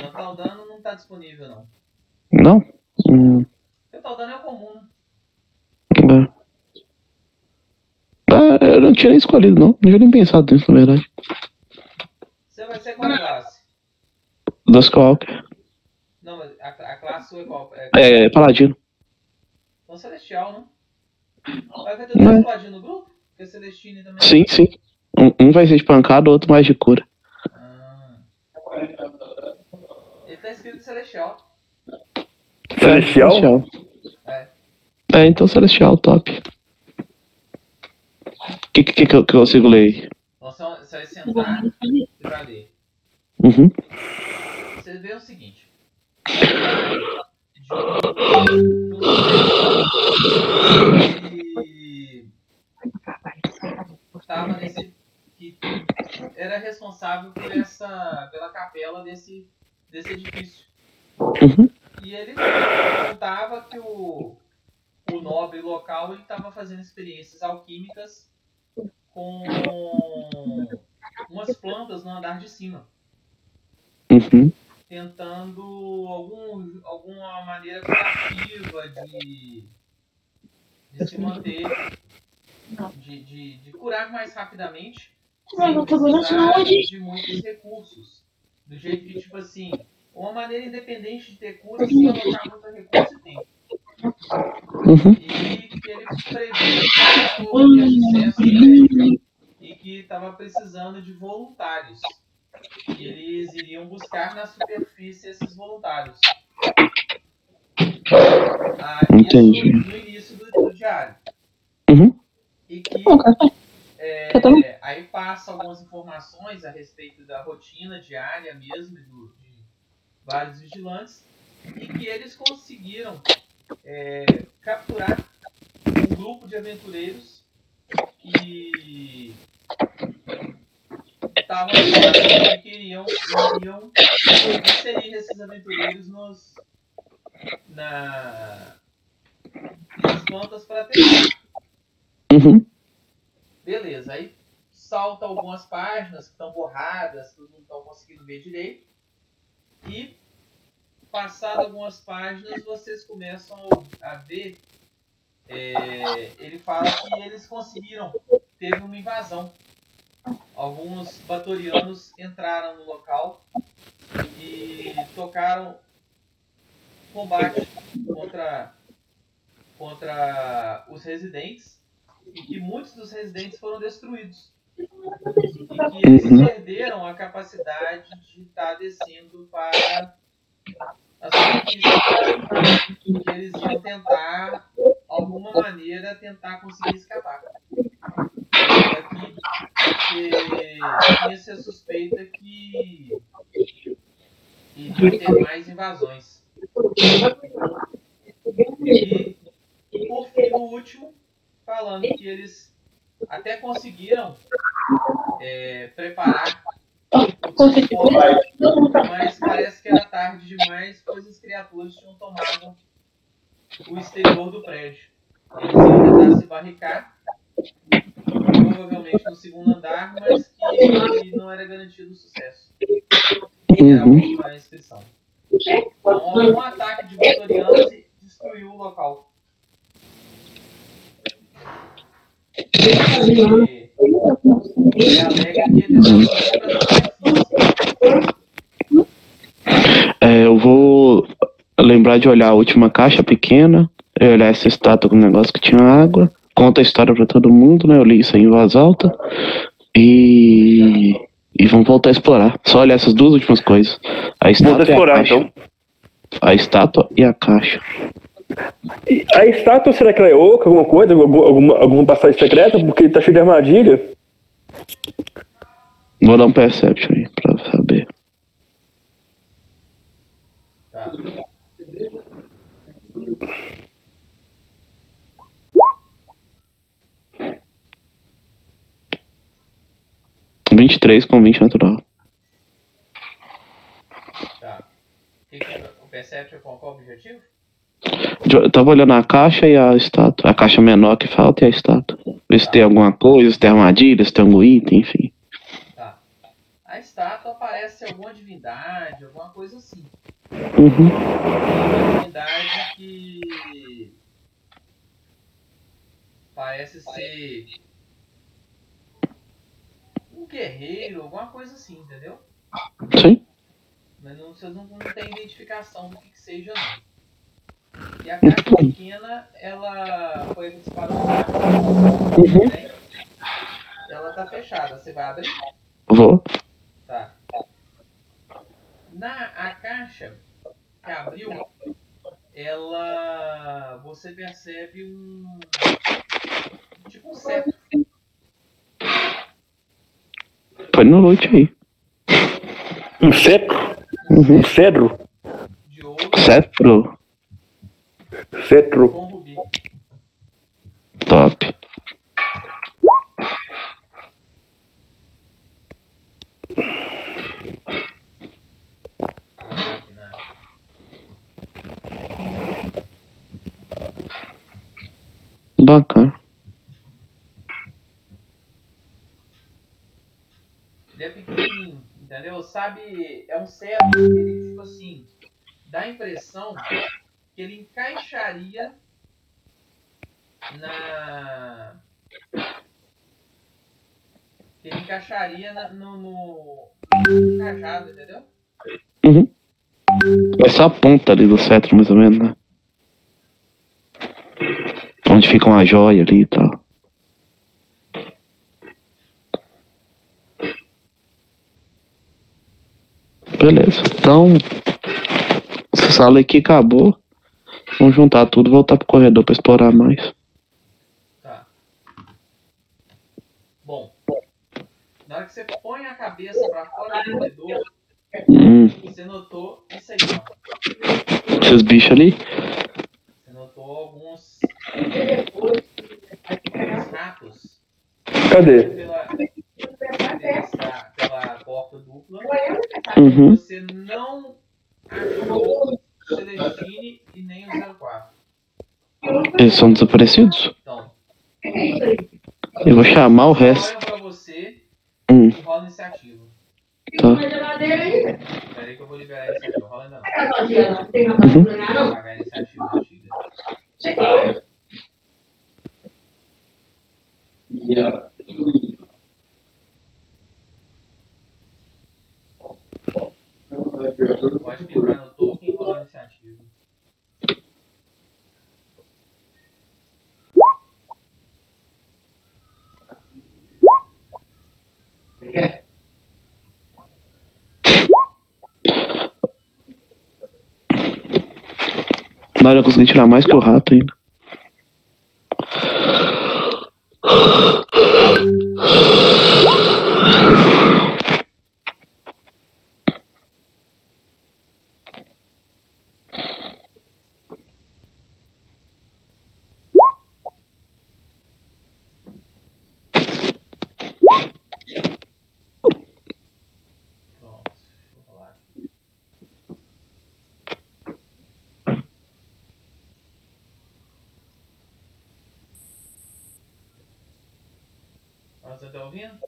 Não tá o dano não tá disponível não. Não? Hum, Porque o tal dano é o comum, é. Ah, eu não tinha nem escolhido, não. Não tinha nem pensado nisso, na verdade. Você vai ser qual classe? Das Walker. Não, mas a, a classe sua é qual? É, É, Paladino. então celestial, né? Vai ter dois Mas- paladino no grupo? Porque Celestine também. Sim, sim. Um, um vai ser de pancada, o outro mais de cura. Ah. Ele tá escrito celestial. Celestial? É. É, então Celestial, top. O que, que, que, que eu consigo ler aí? Você vai sentar e vai ler. Uhum. Você vê o seguinte. Que estava nesse que era responsável por essa pela capela desse desse edifício. Uhum. E ele contava que o o nobre local ele estava fazendo experiências alquímicas com umas plantas no andar de cima Uhum. tentando algum, alguma maneira criativa de, de se manter, de, de, de curar mais rapidamente, sem Não, tô vendo precisar de muitos recursos. Do jeito que, tipo assim, uma maneira independente de ter cura sem alocar muito recurso e tempo. Uhum. E que ele sucesso né, e que estava precisando de voluntários. E eles iriam buscar na superfície esses voluntários. Ah, Entendi. Isso no início do, do diário. Uhum. E que café. é, Quer tomar? aí passa algumas informações a respeito da rotina diária mesmo do, vários vigilantes e que eles conseguiram é, capturar um grupo de aventureiros que estavam que iriam, iriam inserir esses aventureiros nos, na, nas plantas para testar. Uhum. Beleza, aí salta algumas páginas que estão borradas, que não estão conseguindo ver direito. E, passado algumas páginas, vocês começam a ver. é, ele fala que eles conseguiram, teve uma invasão. Alguns batorianos entraram no local e tocaram combate contra, contra os residentes e que muitos dos residentes foram destruídos. E que eles Uhum. perderam a capacidade de estar descendo para que eles iam tentar, alguma maneira, tentar conseguir escapar. Daqui, porque tinha-se a suspeita que iria ter mais invasões. E, por fim, o último, falando que eles até conseguiram é, preparar mas parece que era tarde demais, pois os criaturas tinham tomado o exterior do prédio. Eles iam tentar se barricar, provavelmente no segundo andar, mas que não era garantido o sucesso. Era Uhum. inscrição. Então, um ataque de vitorianos destruiu o local. E- É, eu vou lembrar de olhar a última caixa pequena, eu olhar essa estátua com um negócio que tinha água, conta a história pra todo mundo, né? Eu li isso aí em voz alta. E. E vamos voltar a explorar. Só olhar essas duas últimas coisas. A estátua, Vamos a, explorar, caixa. então. a estátua e a caixa. E a estátua, será que ela é oca, alguma coisa? Alguma, alguma, passagem secreta? Porque tá cheio de armadilha. Vou dar um perception aí pra saber. Tá. vinte e três com 20 natural. Tá. O que que é? O Perception qual o objetivo? Eu tava olhando a caixa e a estátua. A caixa menor que falta e a estátua. Ver se tem alguma coisa, se tem armadilha, se tem algum item, enfim. Tá. A estátua parece alguma divindade, alguma coisa assim. Uhum. Uma divindade que parece ser um guerreiro, alguma coisa assim, entendeu? Sim. Mas não, vocês não, não têm identificação do que, que seja não. E a caixa pequena, ela foi disparada. Uhum. Ela tá fechada, você vai abrir? Vou. Tá. Na a caixa que abriu, ela você percebe um tipo um cetro Põe no loot aí. Um cetro? Uhum. Um cedro? de ouro Cetro. Cetro. Top. Bacana. Ele é pequenininho, entendeu? Sabe, é um cetro que ele, tipo assim, dá a impressão que ele encaixaria na. que ele encaixaria na- no, no, cajado, entendeu? Uhum. É a ponta ali do cetro, mais ou menos, né? Onde fica uma joia ali e tal. Beleza. Então, essa sala aqui acabou. Vamos juntar tudo e voltar pro corredor pra explorar mais. Tá. Bom, na hora que você põe a cabeça pra fora do corredor, Hum, você notou isso aí, ó. esses bichos ali. Você notou alguns, alguns ratos Cadê? pela, pela, estra- pela Uhum. Você não achou Celestine e nem o 04. Eles são desaparecidos? Então, Eu vou chamar o resto. pra você Hum, e rola iniciativa. tá. Pera aí que eu vou liberar a iniciativa. Rola ainda não. Uhum. Vou pagar a iniciativa antiga. Pode clicar no token e rolar a iniciativa. Não, eu consegui tirar mais que o rato ainda. Pronto, deixa eu rolar aqui. Você tá ouvindo?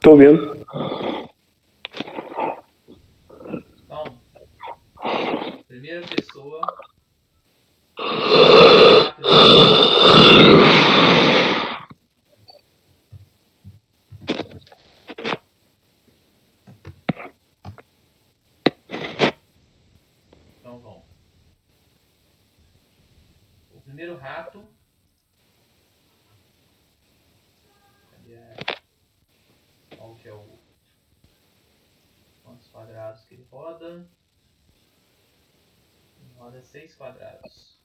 Tô vendo. Então, primeira pessoa. Então vamos. O primeiro rato. Cadê a... Qual que é o. Quantos quadrados que ele roda? Ele 6 quadrados.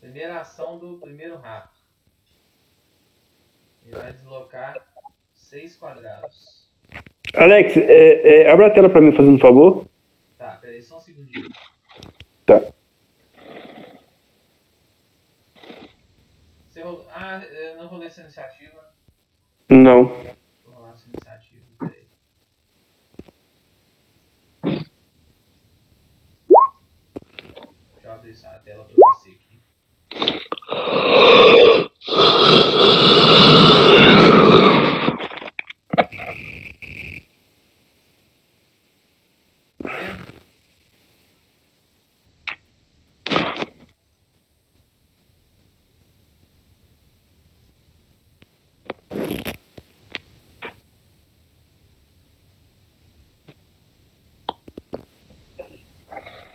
Primeira ação do primeiro rato. Ele vai deslocar 6 quadrados. Alex, é, é, abre a tela pra mim, fazendo um favor. Tá, peraí, só um segundinho. Tá. Você rolou... Ah, eu não rolei essa iniciativa. Não. Vou rolar essa iniciativa, peraí. Deixa eu abrir essa tela pra você aqui. Tá vendo?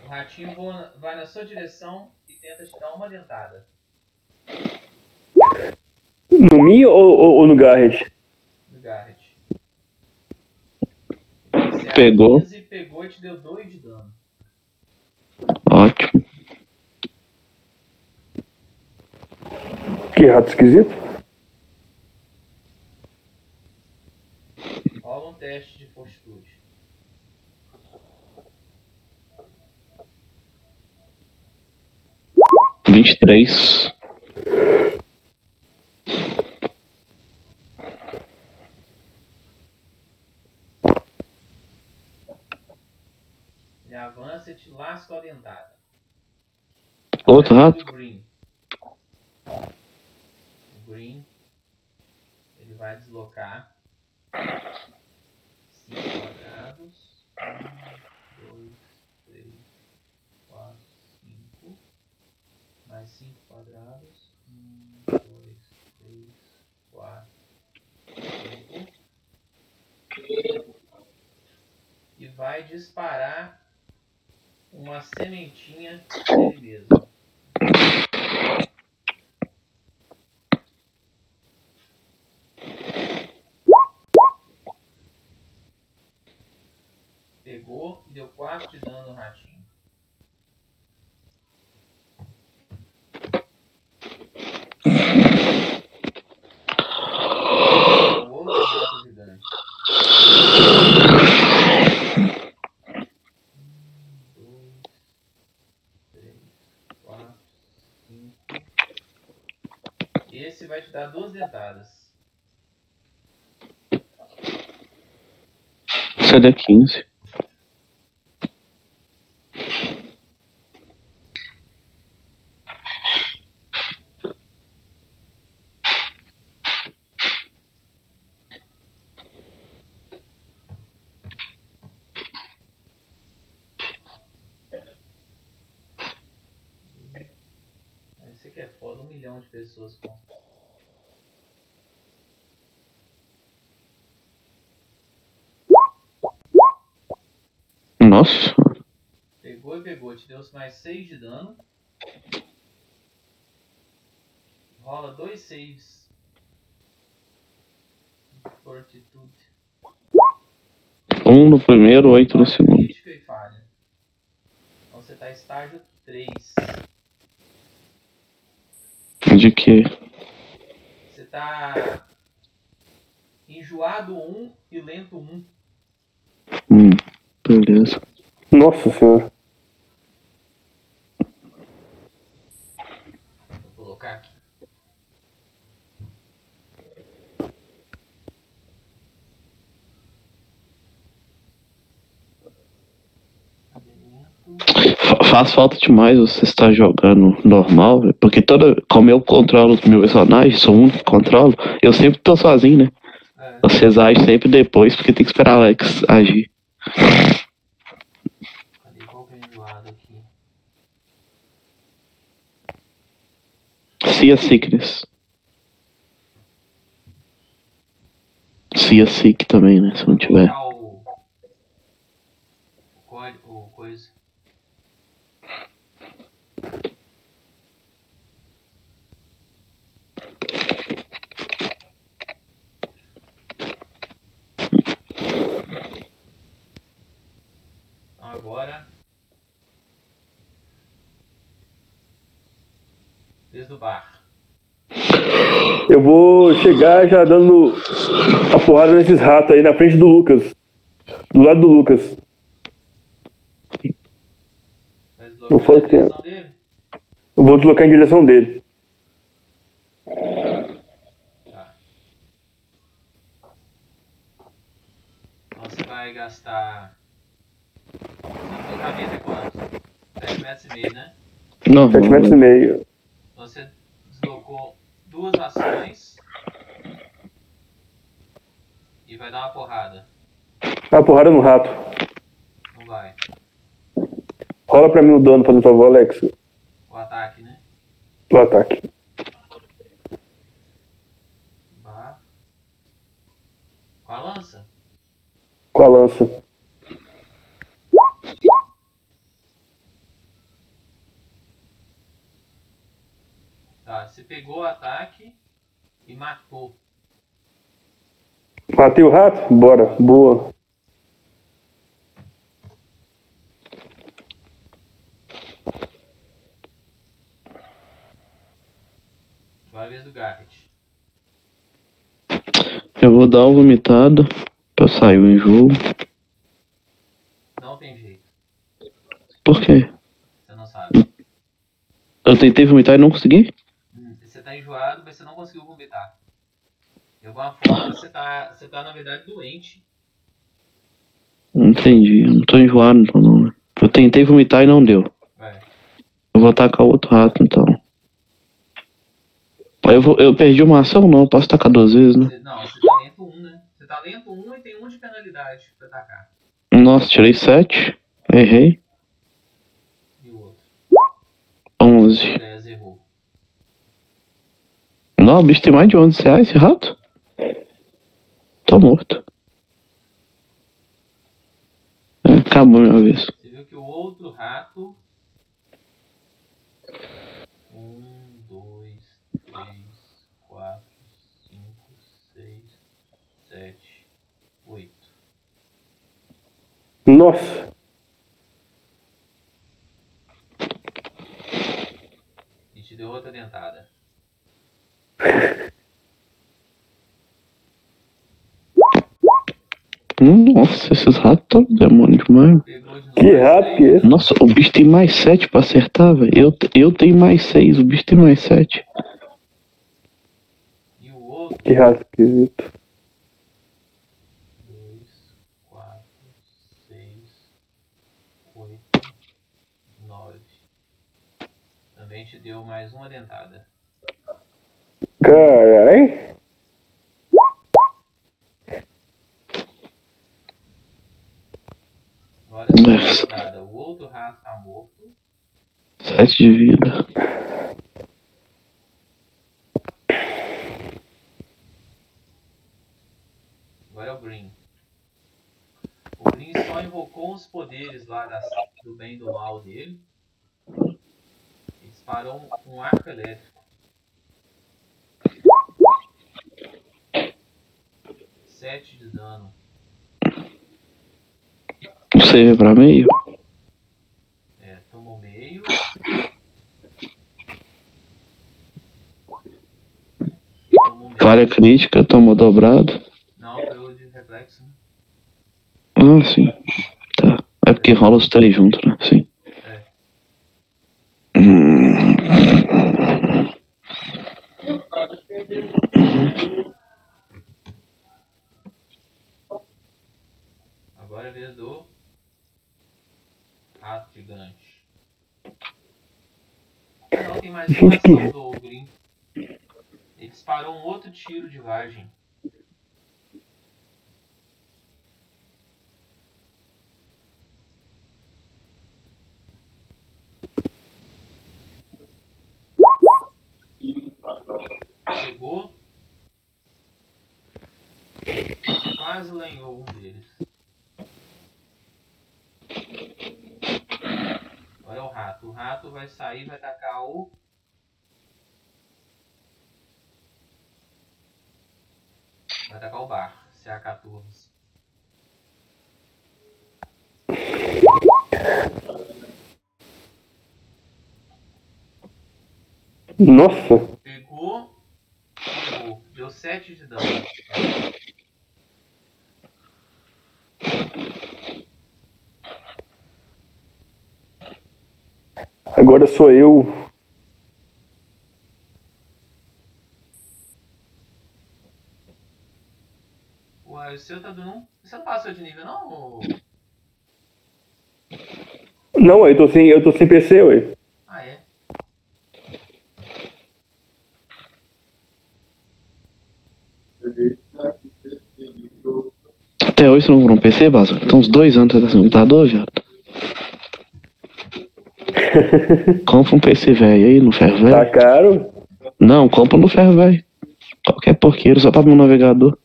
O ratinho voa- vai na sua direção e tenta te dar uma dentada. No mim ou, ou, ou no Garrett? No Garrett. Você Pegou. 15, pegou e te deu 2 de dano. Ótimo. Que rato esquisito. Rola um teste de fortitude. Vinte e três. Ele avança e te lasca a dentada. Outro rato? Green. O Green. Ele vai deslocar 5 quadrados. 1, 2, 3, 4, 5. Mais 5 quadrados. 1, 2, 3, 4, 5. E vai disparar uma sementinha dele mesmo. duas dentadas. Isso é D15. 2, deu mais 6 de dano. Rola 2 saves. Fortitude. 1 um no primeiro, 8 no segundo. Então você tá estágio 3. De que? Você tá enjoado 1 um e lento 1. Um. Hum, beleza. Nossa senhora. Faz falta demais você estar jogando normal, porque toda. Como eu controlo os meus personagens, sou o único que controlo, eu sempre tô sozinho, né? É, Vocês agem sempre depois, porque tem que esperar o Alex agir. cadê qual que enjoado aqui? Cia Sickness. Cia Sick também, né? Se não tiver. Colocar o. O, código- o coisa. Então agora. Desde o bar. Eu vou chegar já dando a porrada nesses ratos aí na frente do Lucas. Do lado do Lucas. Não foi que- direção dele? Eu vou deslocar em direção dele. Tá. Então você vai gastar. Deslocamento é quanto? 7 metros e meio, né? Não, 7 metros e meio. Você deslocou duas ações. E vai dar uma porrada. A porrada no rato. Não vai. Rola pra mim o dano, fazendo favor, Alex. O ataque, né? O ataque. Com a lança. Com a lança. Tá, você pegou o ataque e matou. Matei o rato? Bora. Boa. Vai a vez do Garrett. Eu vou dar uma vomitada pra sair o enjoo. Não tem jeito. Por quê? Você não sabe. Eu tentei vomitar e não consegui? Você tá enjoado, mas você não conseguiu vomitar. De alguma forma você tá, você tá na verdade doente. Não entendi. Eu não tô enjoado, então não. né? Eu tentei vomitar e não deu. Vai. Eu vou atacar outro rato, então. Eu, vou, eu perdi uma ação, não. Eu posso atacar duas vezes, né? Não, você tá lento 1, né? Você tá lento 1 e tem 1 de penalidade pra atacar. Nossa, tirei sete. Errei. E o outro. Onze. 10 errou. Não, o bicho tem mais de 11 reais, esse rato. Tô morto. É, acabou minha vez. Você viu que o outro rato. Um, dois, três, quatro, cinco, seis, sete, oito. Nossa. E te deu outra dentada. Nossa, esses ratos estão demônio demais. Que rápido! É Nossa, o bicho tem mais 7 pra acertar, velho. Eu, eu tenho mais 6, o bicho tem mais 7. Que rato esquisito. deu mais uma dentada. Caralho. Dentada. O outro rato tá morto. Sete de vida. Agora é o Green. O Green só invocou os poderes lá das- do bem e do mal dele. E disparou um, um arco elétrico. Sete de dano. Você pra meio. É, tomou meio. Tomou meio. Falha crítica, tomou dobrado. Não, pelo de reflexo. né? Ah, sim. Tá. É porque rola os três juntos, né? Sim. É. Hum. Agora é a vez do rato gigante. Não tem mais uma ação do Green. Ele disparou um outro tiro de vargem. Pegou. Quase lenhou um deles. Agora é o rato. O rato vai sair, vai atacar o. Vai atacar o bar. CA14. Nossa. Pegou. Pegou. Deu 7 de dano. Agora sou eu. Ué, o seu tá dando um. Você não passou de nível, não? Não, eu tô sem, eu tô sem PC, ué. Ah, é? Até hoje você não comprou um PC, Baza? Tem uns dois anos tá sem computador, viado. compra um PC velho aí no ferro Tá velho. caro. Não, compra no ferro velho. Qualquer porqueiro, só pra meu navegador.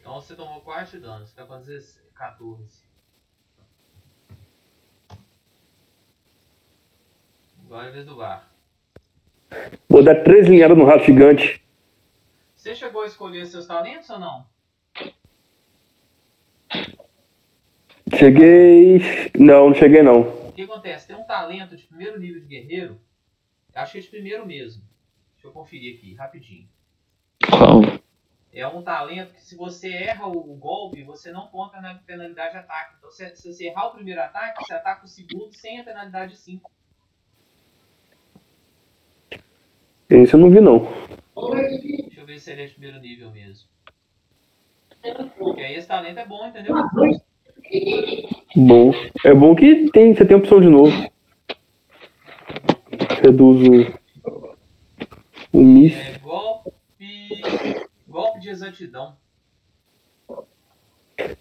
Então você tomou 4 de dano. Você tá com 16, 14. Agora é a vez do bar. Vou dar três linhadas no rato gigante. Você chegou a escolher seus talentos ou não? Cheguei. Não, não cheguei não. O que acontece? Tem um talento de primeiro nível de guerreiro. Acho que é de primeiro mesmo. Deixa eu conferir aqui, rapidinho. Qual? É um talento que se você erra o golpe, você não conta na penalidade de ataque. Então se, se você errar o primeiro ataque, você ataca o segundo sem a penalidade de 5. Esse eu não vi não. Deixa eu ver se ele é de primeiro nível mesmo. Porque aí esse talento é bom, entendeu? Bom. É bom que tem, você tem opção de novo. Reduz o. O miss. É golpe. Golpe de exatidão.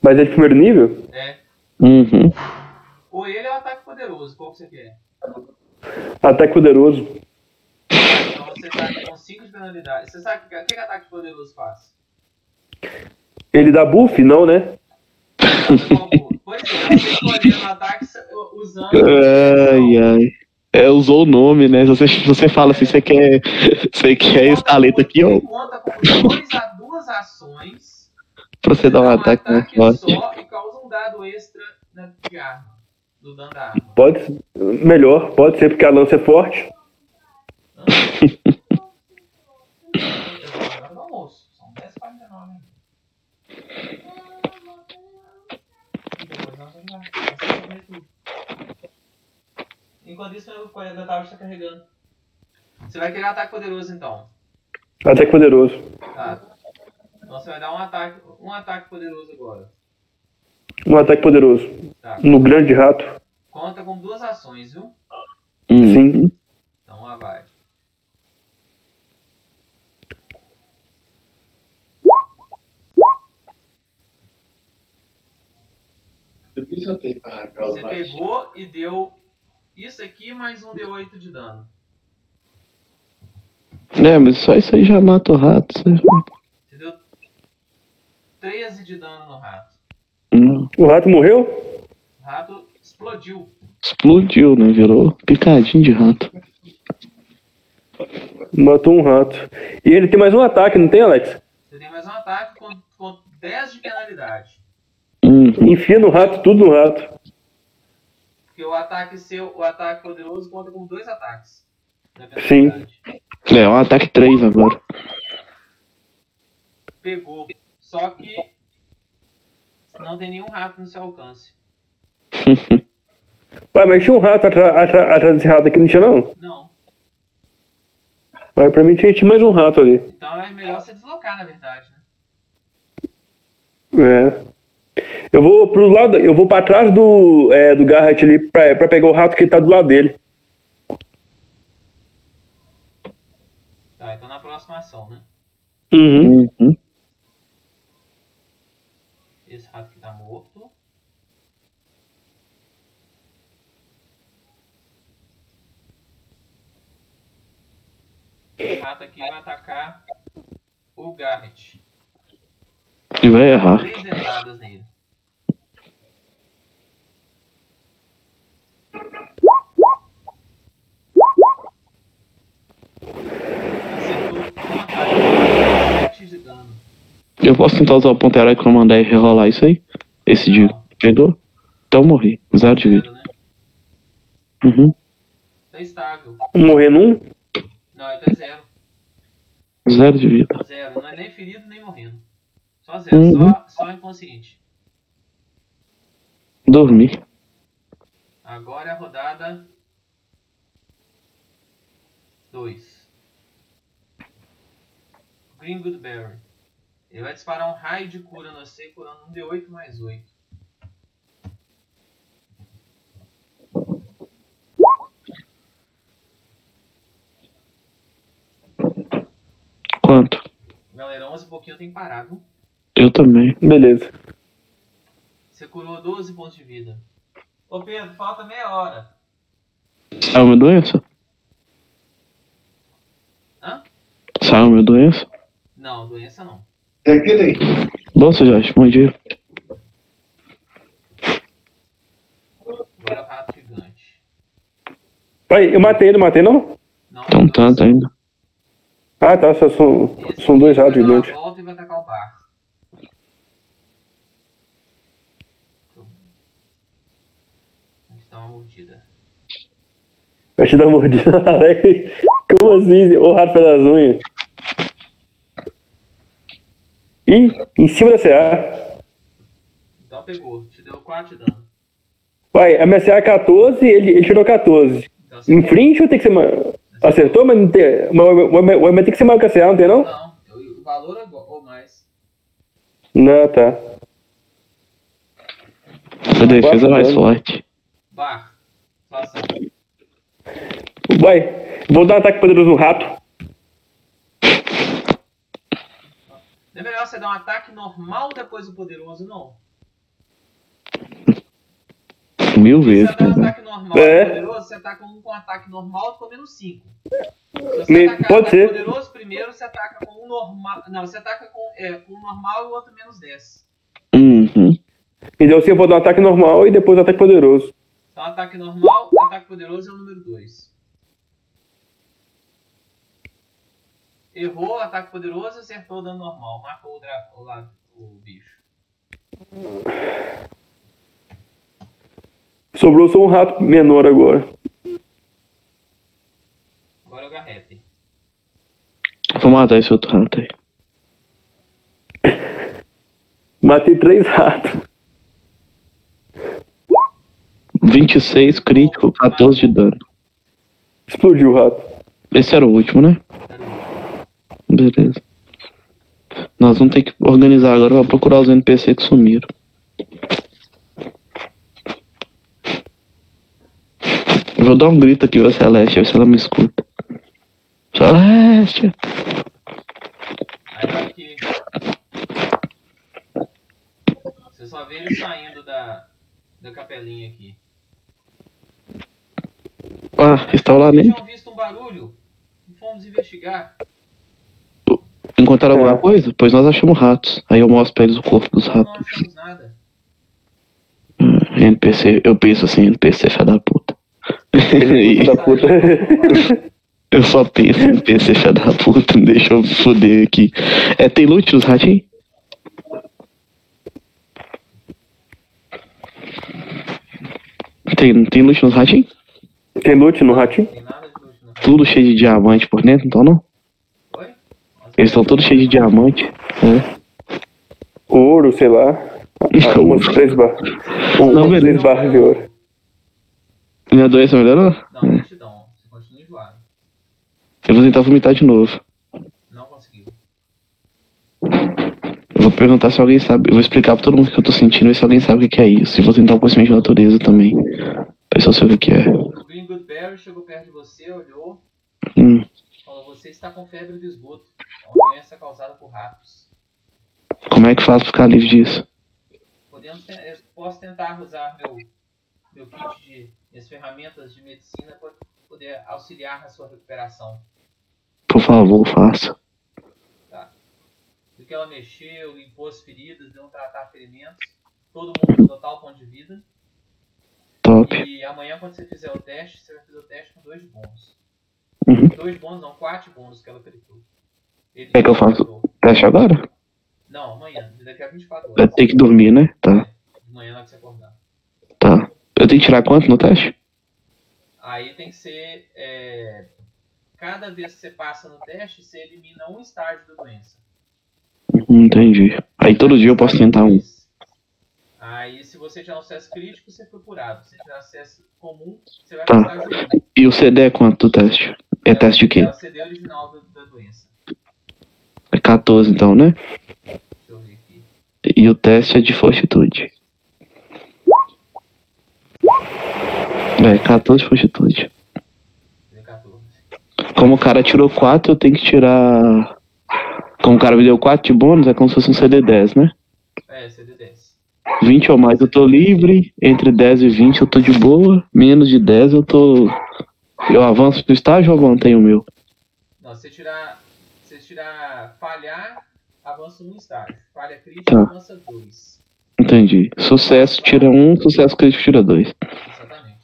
Mas é de primeiro nível? É. Uhum. Ou ele é o ataque poderoso, qual que você quer? Ataque poderoso. Você tá com 5 de penalidade. Você sabe o que, o que que ataque poderoso faz? Ele dá buff? Não, né? Pois é, você escolhendo o ataque usando. Ai, ai. É, usou o nome, né? Se você, você fala assim, você quer, você quer esse talento aqui, ó, Ele conta com dois a duas ações. pra você dar um dá ataque mais forte. só e causa um dado extra na de arma. Do dano da arma. Pode. Melhor, pode ser porque a lança é forte. Enquanto isso, o colega Tauro está carregando. Você vai querer ataque poderoso então. Ataque poderoso. Tá. Então você vai dar um ataque, um ataque poderoso agora. Um ataque poderoso. Tá. No grande rato. Conta com duas ações, viu? Sim. Então lá vai. Você pegou e deu isso aqui mais um D8 de dano. É, mas só isso aí já mata o rato. Você... Você deu 13 de dano no rato. Hum. O rato morreu? O rato explodiu. Explodiu, né? Virou picadinho de rato. Matou um rato. E ele tem mais um ataque, não tem, Alex? Você tem mais um ataque com, com 10 de penalidade. Hum. Enfia no rato, tudo no rato. Porque o ataque seu, o ataque poderoso conta com dois ataques. Sim. É, um ataque 3 agora. Pegou. Só que não tem nenhum rato no seu alcance. Ué, mas tinha um rato atra- atra- atrás desse rato aqui, não tinha não? Não. Mas pra mim tinha, tinha mais um rato ali. Então é melhor você deslocar, na verdade, né? É. Eu vou pro lado, eu vou pra trás do, é, do Garrett ali pra, pra pegar o rato que tá do lado dele. Tá, então na próxima ação, né? Uhum. Uhum. Esse rato que tá morto. Esse rato aqui vai atacar o Garrett. E vai errar. Três entradas nele. Eu posso tentar usar o ponto herói que eu mandar e rerolar isso aí? Esse de pegou? Então eu morri. Zero de vida. Uhum. Tá estável. Morrendo um? Não, ele tá zero. Zero de vida. Zero. Não é nem ferido nem morrendo. Só zero. Uhum. Só, só inconsciente. Dormi. Agora é a rodada 2. Green Goodberry. Ele vai disparar um raio de cura no você, curando um D8 mais 8. Quanto? Galera, 11 e pouquinho que parar, viu? Eu também. Beleza. Você curou 12 pontos de vida. Ô Pedro, falta meia hora. Saiu minha doença? Hã? Saiu minha doença? Não, doença não. Nossa, Jorge, bom dia. Agora é rato gigante. Pai, eu matei ele, matei não? Não, Então não. tanto ainda. Ah, tá, só são, Esse são dois ratos gigantes. volta e vai atacar o bar. Tá uma mordida? Vai te dar uma mordida. Alex. Como assim? O rato pelas unhas. Ih, em cima da CA. Então pegou, te deu 4 de dano. Vai, a minha CA é 14 ele, ele tirou 14. Então frente ou tem que ser. ma- Acertou, mas não tem. Mas, mas, mas tem que ser maior que a CA, não tem não? Não, o valor é ou mais. Não, tá. A defesa é mais forte. Bar, faça. Vai, vou dar um ataque poderoso no rato. Não é melhor você dar um ataque normal depois do poderoso, não. Mil Se vezes. você der um né? ataque normal É. poderoso, você ataca um com ataque normal com menos 5. Se você atacar pode ser. poderoso primeiro, você ataca com um normal. Não, você ataca com, é, com um normal e o outro menos 10. Uhum. Então assim eu vou dar um ataque normal e depois um ataque poderoso. Então ataque normal, ataque poderoso é o número 2. Errou, ataque poderoso, acertou o dano normal. Marcou o, dra- o, la- o bicho. Sobrou só um rato menor agora. Agora é o Garrete. Vou matar esse outro rato aí. Matei três ratos. 26 crítico, 14 de dano. Explodiu o rato. Esse era o último, né? Beleza. Nós vamos ter que organizar agora pra procurar os NPC que sumiram. Eu vou dar um grito aqui pra Celeste, ver se ela me escuta. Celeste! Aí tá aqui. Você só vê ele saindo da, da capelinha aqui. Ah, estão lá Vocês nem. tinham visto um barulho? Fomos investigar. Encontraram alguma É. coisa? Pois nós achamos ratos. Aí eu mostro pra eles o corpo dos Não ratos. achamos nada. NPC, eu penso assim, NPC filha da puta. Filho da puta. eu só penso NPC filha da puta, deixa eu me foder aqui. É, tem loot nos ratinhos? Tem, tem loot nos ratinhos? Tem loot no ratinho? Não. Tudo cheio de diamante por dentro, então não? Eles estão todos cheios de diamante. É. Ouro, sei lá. Ah, Umas três barras. Um, Não, umas beleza. três barras de ouro. Minha doença melhorou? Não, gratidão. Você continua enjoado. Eu vou tentar vomitar de novo. Não conseguiu. Eu vou perguntar se alguém sabe. Eu vou explicar pra todo mundo o que eu tô sentindo, ver se alguém sabe o que é isso. E vou tentar um conhecimento de natureza também. Pra eu sei o que é. O Green Goodberry chegou perto de você, olhou, Hum. Falou: Você está com febre do esgoto. É uma doença causada por ratos. Como é que faz pra ficar livre disso? Podemos posso tentar usar meu, meu kit de minhas ferramentas de medicina para poder auxiliar na sua recuperação. Por favor, faça. Do que ela mexeu, limpou as feridas, deu um tratar ferimentos. Todo mundo com total ponto de vida. Top. E amanhã, quando você fizer o teste, você vai fazer o teste com dois bônus. Uhum. Dois bônus, não, quatro bônus que ela. Ele É que eu faço? critou. Teste agora? Não, amanhã, daqui a 24 Vai horas. ter que dormir, né? Tá, De manhã na hora que você acordar. tá. Eu tenho que tirar quanto no teste? Aí tem que ser. é, cada vez que você passa no teste, você elimina um estágio da doença. Entendi. Aí todo dia eu posso tentar um. Aí, se você tiver um acesso crítico, você foi curado. Se tiver acesso comum, você vai Tá. para o estágio 1. E o CD é quanto do teste? É teste de É quê? o CD original da, da doença. É 14 então, né? Deixa eu ver aqui. E o teste é de fortitude. É, 14 de fortitude. 14. Como o cara tirou 4, eu tenho que tirar. Como o cara me deu 4 de bônus, é como se fosse um CD10, né? É, CD 10. 20 ou mais eu tô livre, entre 10 e 20 eu tô de boa, menos de 10 eu tô. Eu avanço no estágio ou mantenho o meu? Não, se você tirar. Se você tirar falhar, avança um estágio. Falha crítica, Tá. avança dois. Entendi. Sucesso tira 1, sucesso crítico tira 2. Exatamente.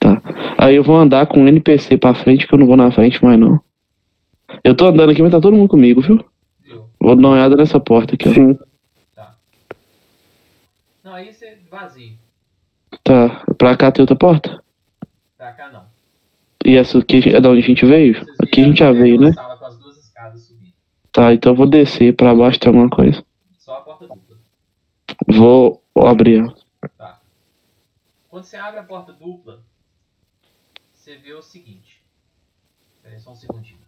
Tá. Aí eu vou andar com o NPC pra frente, que eu não vou na frente mais não. Eu tô andando aqui, mas tá todo mundo comigo, viu? Viu? Vou dar uma olhada nessa porta aqui, ó. Sim. Não, aí você vazio. Tá. Pra cá tem outra porta? Pra cá não. E essa aqui é da onde a gente veio? Aqui a gente já veio, né? Tá, então eu vou descer pra baixo tem alguma coisa. Só a porta dupla. Vou abrir. Tá. Quando você abre a porta dupla, você vê o seguinte. Espera aí só um segundinho.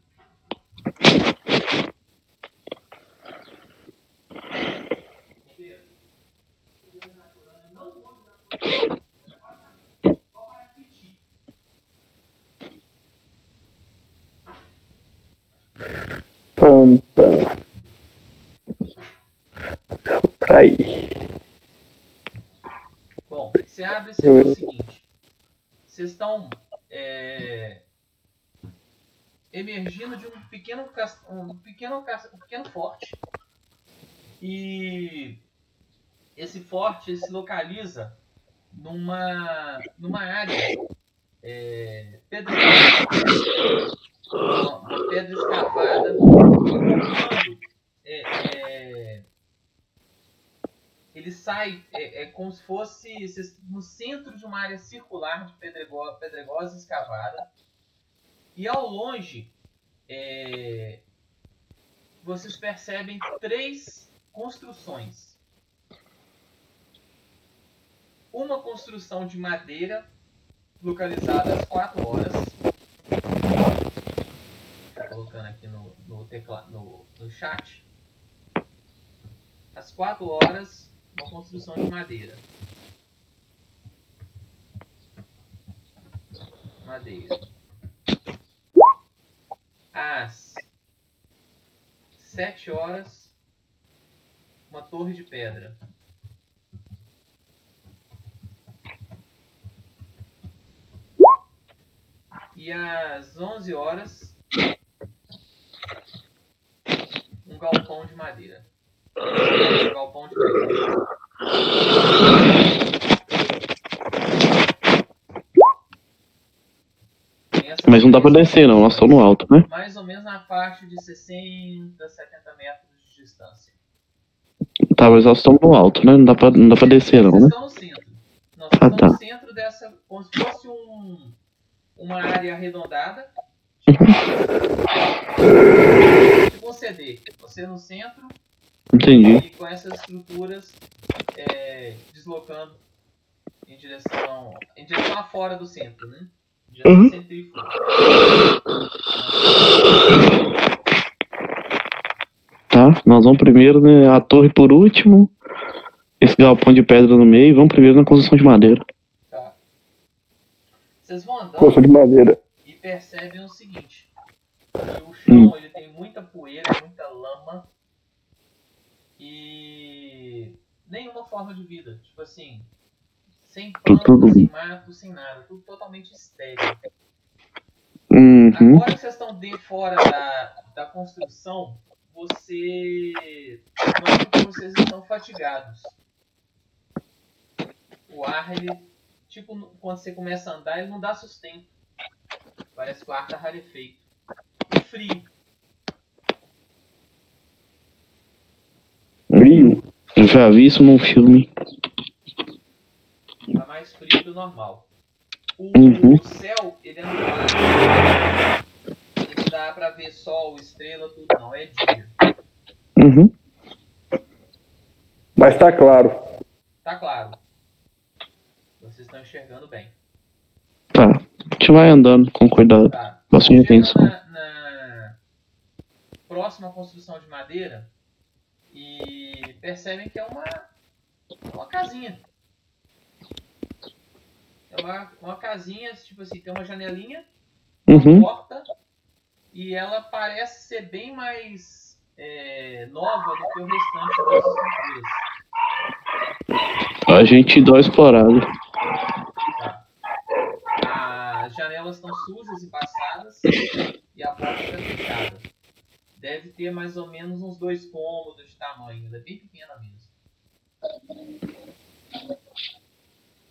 Aí. Bom, você abre e vê o seguinte. Vocês estão é, emergindo de um pequeno, um pequeno, um pequeno forte. E esse forte se localiza numa, numa área é, uma pedra escavada. Quando, é, é, ele sai é, é como se fosse no centro de uma área circular de pedrego- pedregosa escavada. E ao longe, é, vocês percebem três construções. Uma construção de madeira, localizada às 4 horas. Tô colocando aqui no, no, tecla, no, no chat. Às 4 horas, uma construção de madeira. Madeira. Às 7 horas, uma torre de pedra. E às 11 horas, um galpão de madeira. Galpão de Mas não dá pra descer, não. Nós estamos no alto, né? Mais ou menos na faixa de 60, 70 metros de distância. Tá, mas nós estamos no alto, né? Não dá pra, não dá pra descer, não, né? estão no centro. Nós Ah, estamos tá. no centro dessa. como se fosse um, uma área arredondada. Tipo um CD. Você no centro Entendi. e com essas estruturas é, deslocando em direção. em direção a fora do centro, né? Em direção Uhum. centrífuga. Tá, nós vamos primeiro, né? A torre por último. Esse galpão de pedra no meio. Vamos primeiro na construção de madeira. Tá. Vocês vão andando. Construção de madeira. e percebem o seguinte: que o chão ele tem muita poeira, muita lama e nenhuma forma de vida. Tipo assim, sem Tudo- planta, sem mato, sem nada, tudo totalmente estéril. Uhum. Agora que vocês estão de fora da, da construção, você nota que vocês estão fatigados. O ar, ele, tipo, quando você começa a andar, ele não dá sustento. Parece que o ar tá rarefeito. Frio. Frio. Eu já vi isso num filme. Tá mais frio do normal. O, Uhum. o céu, ele é nublado. Não dá pra ver sol, estrela, tudo não. É dia. Uhum. Mas tá claro. Tá claro. Vocês estão enxergando bem. Tá. A gente vai andando com cuidado. Tá. Bastante atenção. Na, na próxima construção de madeira e percebem que é uma, uma casinha. É uma, uma casinha, tipo assim, tem uma janelinha, uma Uhum. porta, e ela parece ser bem mais é, nova do que o restante das estruturas. A gente dá uma explorada. Tá. As janelas estão sujas, embaçadas e a porta está fechada. Deve ter mais ou menos uns dois cômodos de tamanho, ela é bem pequena mesmo.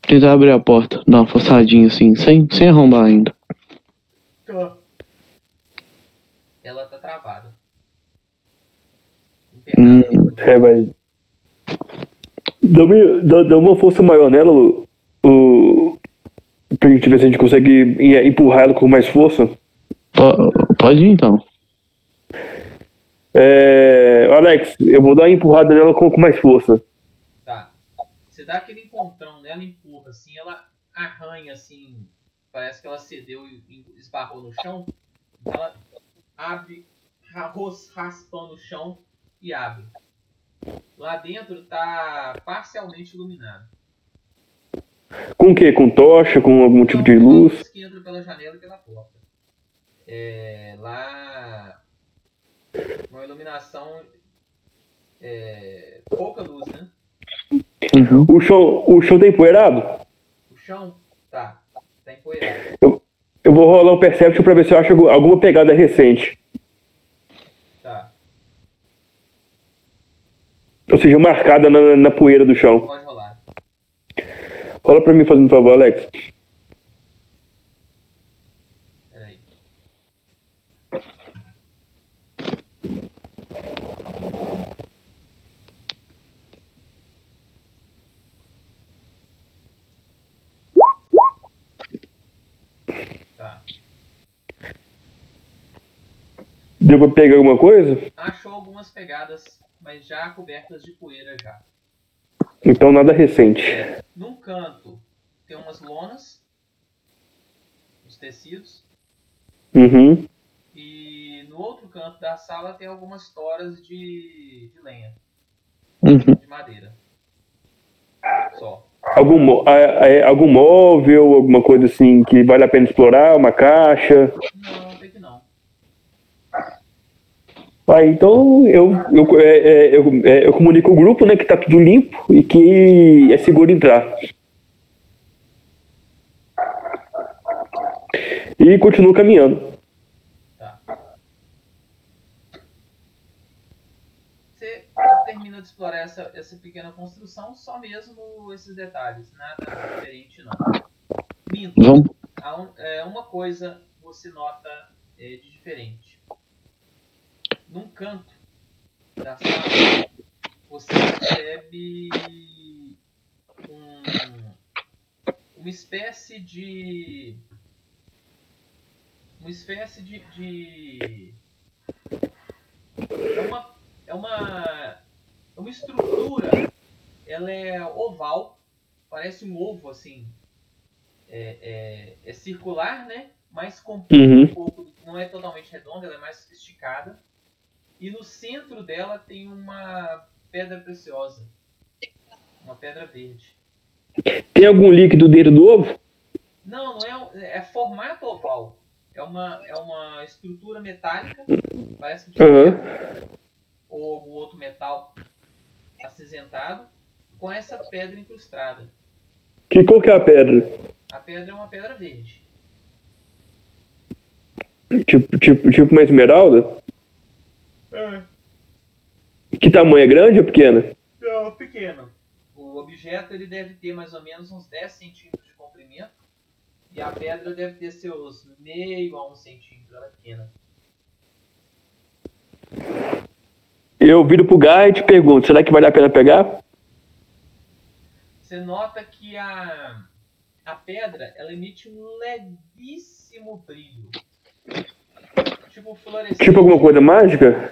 Tentar abrir a porta, dar uma forçadinha assim, sem, sem arrombar ainda. Ela tá travada. Hum. É, vai. Dá, uma- dá, dá uma força maior nela, o, o, pra gente ver se a gente consegue em- empurrar ela com mais força. Po- Pode ir então. É, Alex, eu vou dar uma empurrada nela com, com mais força. Tá. Você dá aquele encontrão nela, empurra assim, ela arranha assim, parece que ela cedeu e esbarrou no chão. Ela abre, raspando o chão e abre. Lá dentro tá parcialmente iluminado. Com o quê? Com tocha? Com algum tipo de luz? que entram pela janela e pela porta. É, lá uma iluminação é, pouca luz, né? Uhum. O chão, o chão tá empoeirado? O chão tá tá empoeirado. Eu vou rolar um Perception pra ver se eu acho algum- alguma pegada recente. Tá. Ou seja, marcada na, na poeira do chão. Pode rolar. Rola pra mim, fazendo um favor, Alex. Peraí. Tá. Deu pra pegar alguma coisa? Achou algumas pegadas, mas já cobertas de poeira já. Então nada recente. Num canto tem umas lonas, os tecidos, Uhum. e no outro canto da sala tem algumas toras de, de lenha. Uhum. de madeira. Só. Algum, algum móvel, alguma coisa assim que vale a pena explorar, uma caixa. Não, até que não. Ah, então eu, eu, é, é, eu, é, eu comunico o grupo, né, que tá tudo limpo e que é seguro entrar. E continuo caminhando. Tá. Você termina de explorar essa, essa pequena construção, só mesmo esses detalhes, nada diferente não. Minto. Vamos. Há um- é, uma coisa você nota é, de diferente. Num canto da sala, você percebe um, uma espécie de. Uma espécie de. de é uma. É uma. É uma estrutura. Ela é oval. Parece um ovo assim é, é, é circular, né? Mais comprida Uhum. um pouco, não é totalmente redonda, ela é mais esticada. E no centro dela tem uma pedra preciosa, uma pedra verde. Tem algum líquido dentro do ovo? Não, não é, é formato oval. É uma, é uma estrutura metálica, parece Aham. ferro, ou algum outro metal acinzentado, com essa pedra incrustada. Que cor que é a pedra? A pedra é uma pedra verde. Tipo, tipo, tipo uma esmeralda? Que tamanho é grande ou pequena? Não, pequeno. O objeto ele deve ter mais ou menos uns 10 centímetros de comprimento. E a pedra deve ter seus meio a um centímetro. Ela é pequena. Eu viro pro Guy e te pergunto, será que vale a pena pegar? Você nota que a, a pedra ela emite um levíssimo brilho. Tipo fluorescente. Tipo alguma coisa mágica?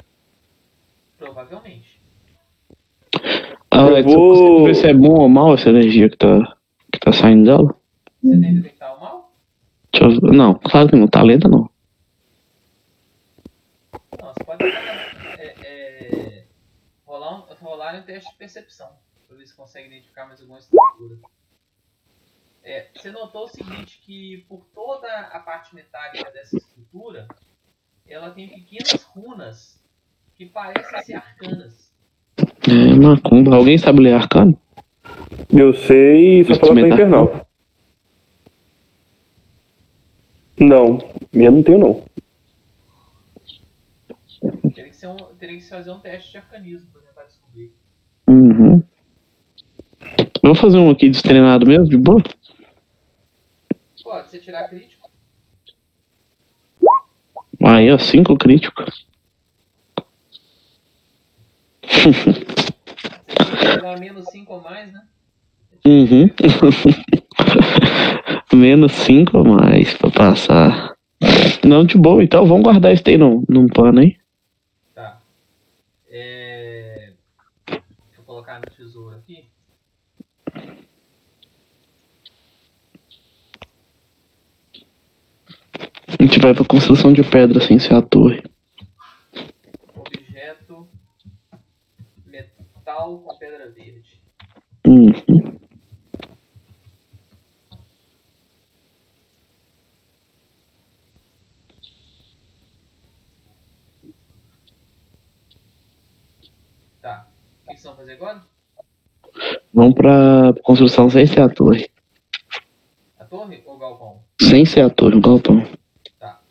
Provavelmente. Alex, Eu vou- você ver se é bom ou mal essa energia que tá, que tá saindo dela? Você tem que detectar o mal? Deixa eu ver. Não, claro que não tá lenta, não. Não, você pode é, rolar, um, rolar um teste de percepção. Pra ver se consegue identificar mais alguma estrutura. É, você notou o seguinte, que por toda a parte metálica dessa estrutura, ela tem pequenas runas que parecem ser arcanas. É macumba. Alguém sabe ler arcano? Eu sei só falar pra infernal. Não, eu não tenho não. Teria que, ser um, teria que se fazer um teste de arcanismo. Uhum. Vou fazer um aqui destreinado mesmo, de boa? Pode, você tirar crítico, Aí, ó, cinco crítico. você tirar menos 5 ou mais, né? Uhum. Menos cinco a mais pra passar. Não, de boa, então vamos guardar isso aí num, num pano aí. Tá. É... Deixa colocar no tesouro aqui. A gente vai pra construção de pedra sem ser a torre. Objeto metal com pedra verde. Uhum. Tá. O que vocês vão fazer agora? Vamos pra construção sem ser a torre. A torre ou o galpão? Sem ser a torre, o galpão. Tá.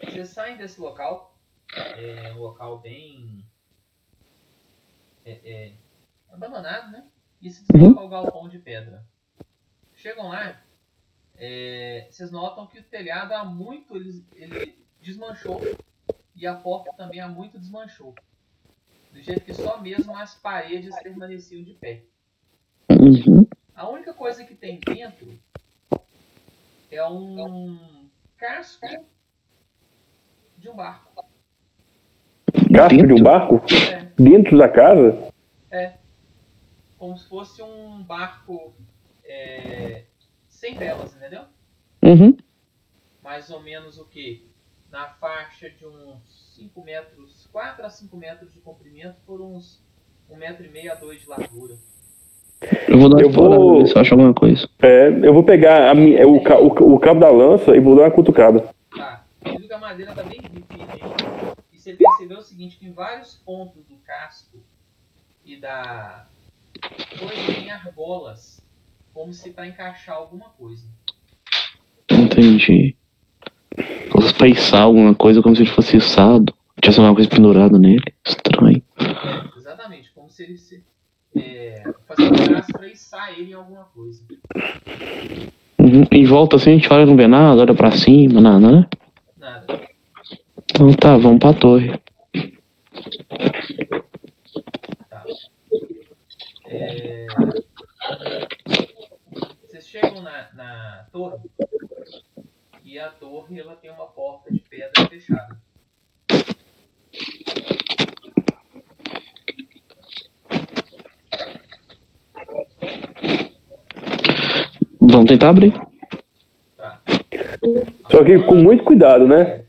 Vocês saem desse local. É um local bem. É, é, abandonado, né? E se deslocam ao galpão de pedra. Chegam lá. é, vocês notam que o telhado há muito ele, ele desmanchou. E a porta também há muito desmanchou. Do jeito que só mesmo as paredes permaneciam de pé. Uhum. A única coisa que tem dentro é um casco de um barco. Casco de um barco? É, Dentro da casa? é. Como se fosse um barco é, sem velas, entendeu? Uhum. Mais ou menos o que? Na faixa de uns 5 metros, 4 a 5 metros de comprimento por uns um metro e meio a dois de largura. Eu vou dar Eu uma explorada, vou- ver se eu acho alguma coisa. É, eu vou pegar a mi- o, o, o cabo da lança e vou dar uma cutucada. Tá. Você viu que a madeira tá bem firme aí. E você percebeu o seguinte, que em vários pontos do casco e da coisa tem argolas. Como se para encaixar alguma coisa. Entendi. Posso pensar alguma coisa como se ele fosse içado. Tivesse alguma coisa pendurada nele. Estranho. Exatamente, como se ele se. É, fazer um braço pra içar ele em alguma coisa. Uhum. Em volta assim a gente olha não vê nada, olha pra cima, nada, né? Nada. Então tá, vamos pra torre. Tá. É, Vocês chegam na, na torre e a torre ela tem uma porta de pedra fechada. Vamos tentar abrir. Tá. Só que com muito cuidado, né?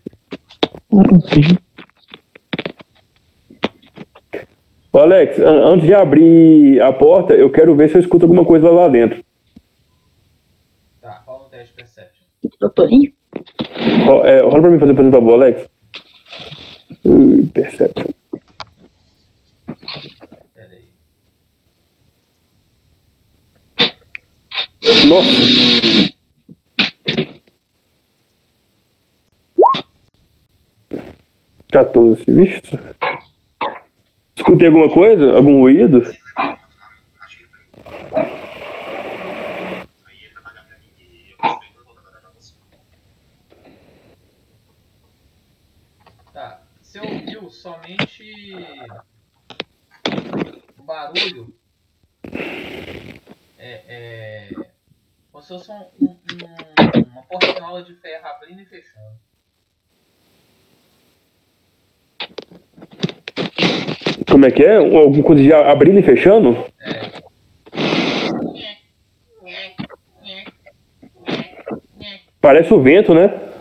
Sim. Ô Alex, an- antes de abrir a porta, eu quero ver se eu escuto alguma coisa lá dentro. Tá, rola um teste de perception. Eu tô. Ro- é, rola pra mim fazer, por favor, Alex. Ui, Perception. Nossa! Quatorze, vixe. Escutei alguma coisa? Algum ruído? Tá. Você somente um barulho. É. é como se fosse um, um, um- uma portinhola de ferro abrindo e fechando. Como é que é? Um- Alguma coisa de abrindo e fechando? É. Parece o vento, né?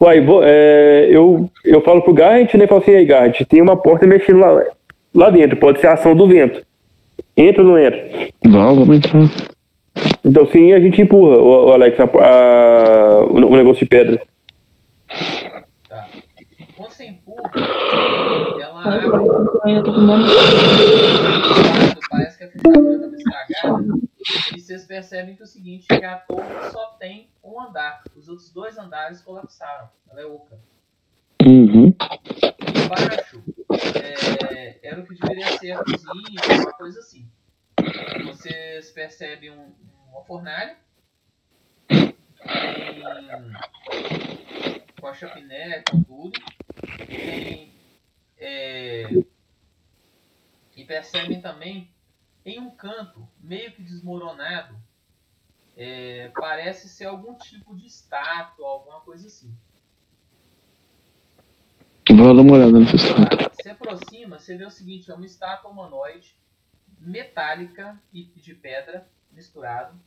Uai, vou- é, eu, eu falo pro Garrett, né? Falo assim, aí, Garrett, tem uma porta mexendo lá, lá dentro. Pode ser a ação do vento. Entra ou não entra? Vamos, vamos entrar. Então, sim, a gente empurra, o, Alex, a- a- o, o negócio de pedra. Tá. Quando você empurra, ela Ai, abre eu ainda tô com medo. lado, parece que a estragada. E vocês percebem que é o seguinte, que a torre só tem um andar. Os outros dois andares colapsaram. Ela é oca. Uhum. Embaixo é, era o que deveria ser a cozinha, uma coisa assim. Vocês percebem um, uma fornalha. Tem com a chaminé, com tudo. Tem, é, e percebem também em um canto, meio que desmoronado, é, parece ser algum tipo de estátua, alguma coisa assim. Vou dar uma olhada nessa estátua. Se aproxima, você vê o seguinte, é uma estátua humanoide metálica e de pedra misturado,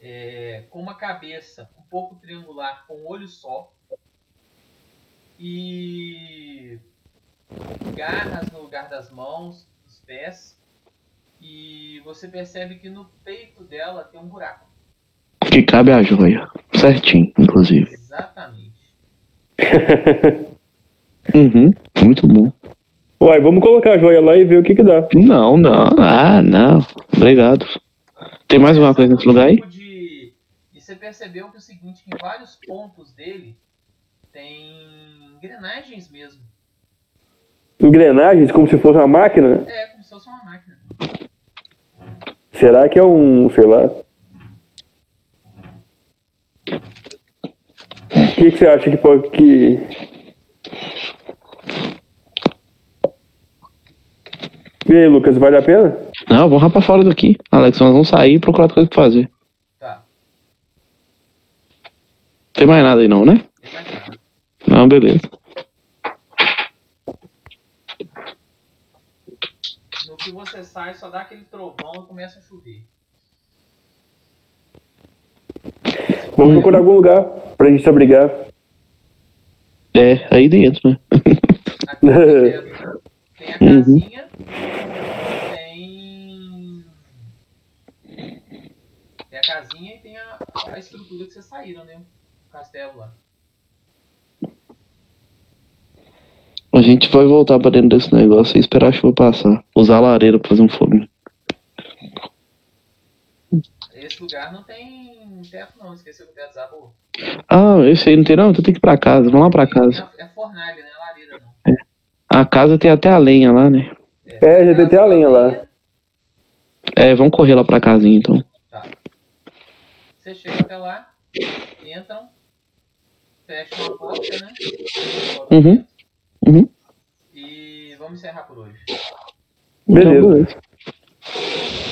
é, com uma cabeça um pouco triangular, com um olho só e garras no lugar das mãos, dos pés e você percebe que no peito dela tem um buraco. Que cabe a joia. Certinho, inclusive. Exatamente. Uhum. Muito bom. Uai, vamos colocar a joia lá e ver o que que dá. Não, não. Ah, não. Obrigado. Tem mais alguma coisa nesse lugar aí? tipo de- E você percebeu que é o seguinte, que em vários pontos dele tem engrenagens mesmo. Engrenagens, como se fosse uma máquina? É, como se fosse uma máquina. Será que é um, sei lá... O que, que você acha que pode... Que... E aí, Lucas, vale a pena? Não, vamos rapar fora daqui. Alex, nós vamos sair e procurar outra coisa pra fazer. Tá, Tem mais nada aí não, né? tem mais nada. Não, beleza. No que você sai, só dá aquele trovão e começa a chover. Vamos procurar algum lugar pra gente se abrigar. É, aí dentro, né? Aqui dentro tem a Uhum. casinha, tem. Tem a casinha e tem a, a estrutura que vocês saíram, né? O castelo lá. A gente vai voltar pra dentro desse negócio e esperar a chuva passar. Usar a lareira pra fazer um fogo. Esse lugar não tem teto, não. Esqueceu que o teto desabou. Ah, esse aí não tem não? Então tem que ir pra casa. Vamos lá pra casa. É, é fornalha, né? Lareira, não. A casa tem até a lenha lá, né? É, já tem até a lenha lá. É, vamos correr lá pra casinha então. Você chega até lá, entram, fecham a porta, né? Uhum. Uhum. E vamos encerrar por hoje. Beleza. Então,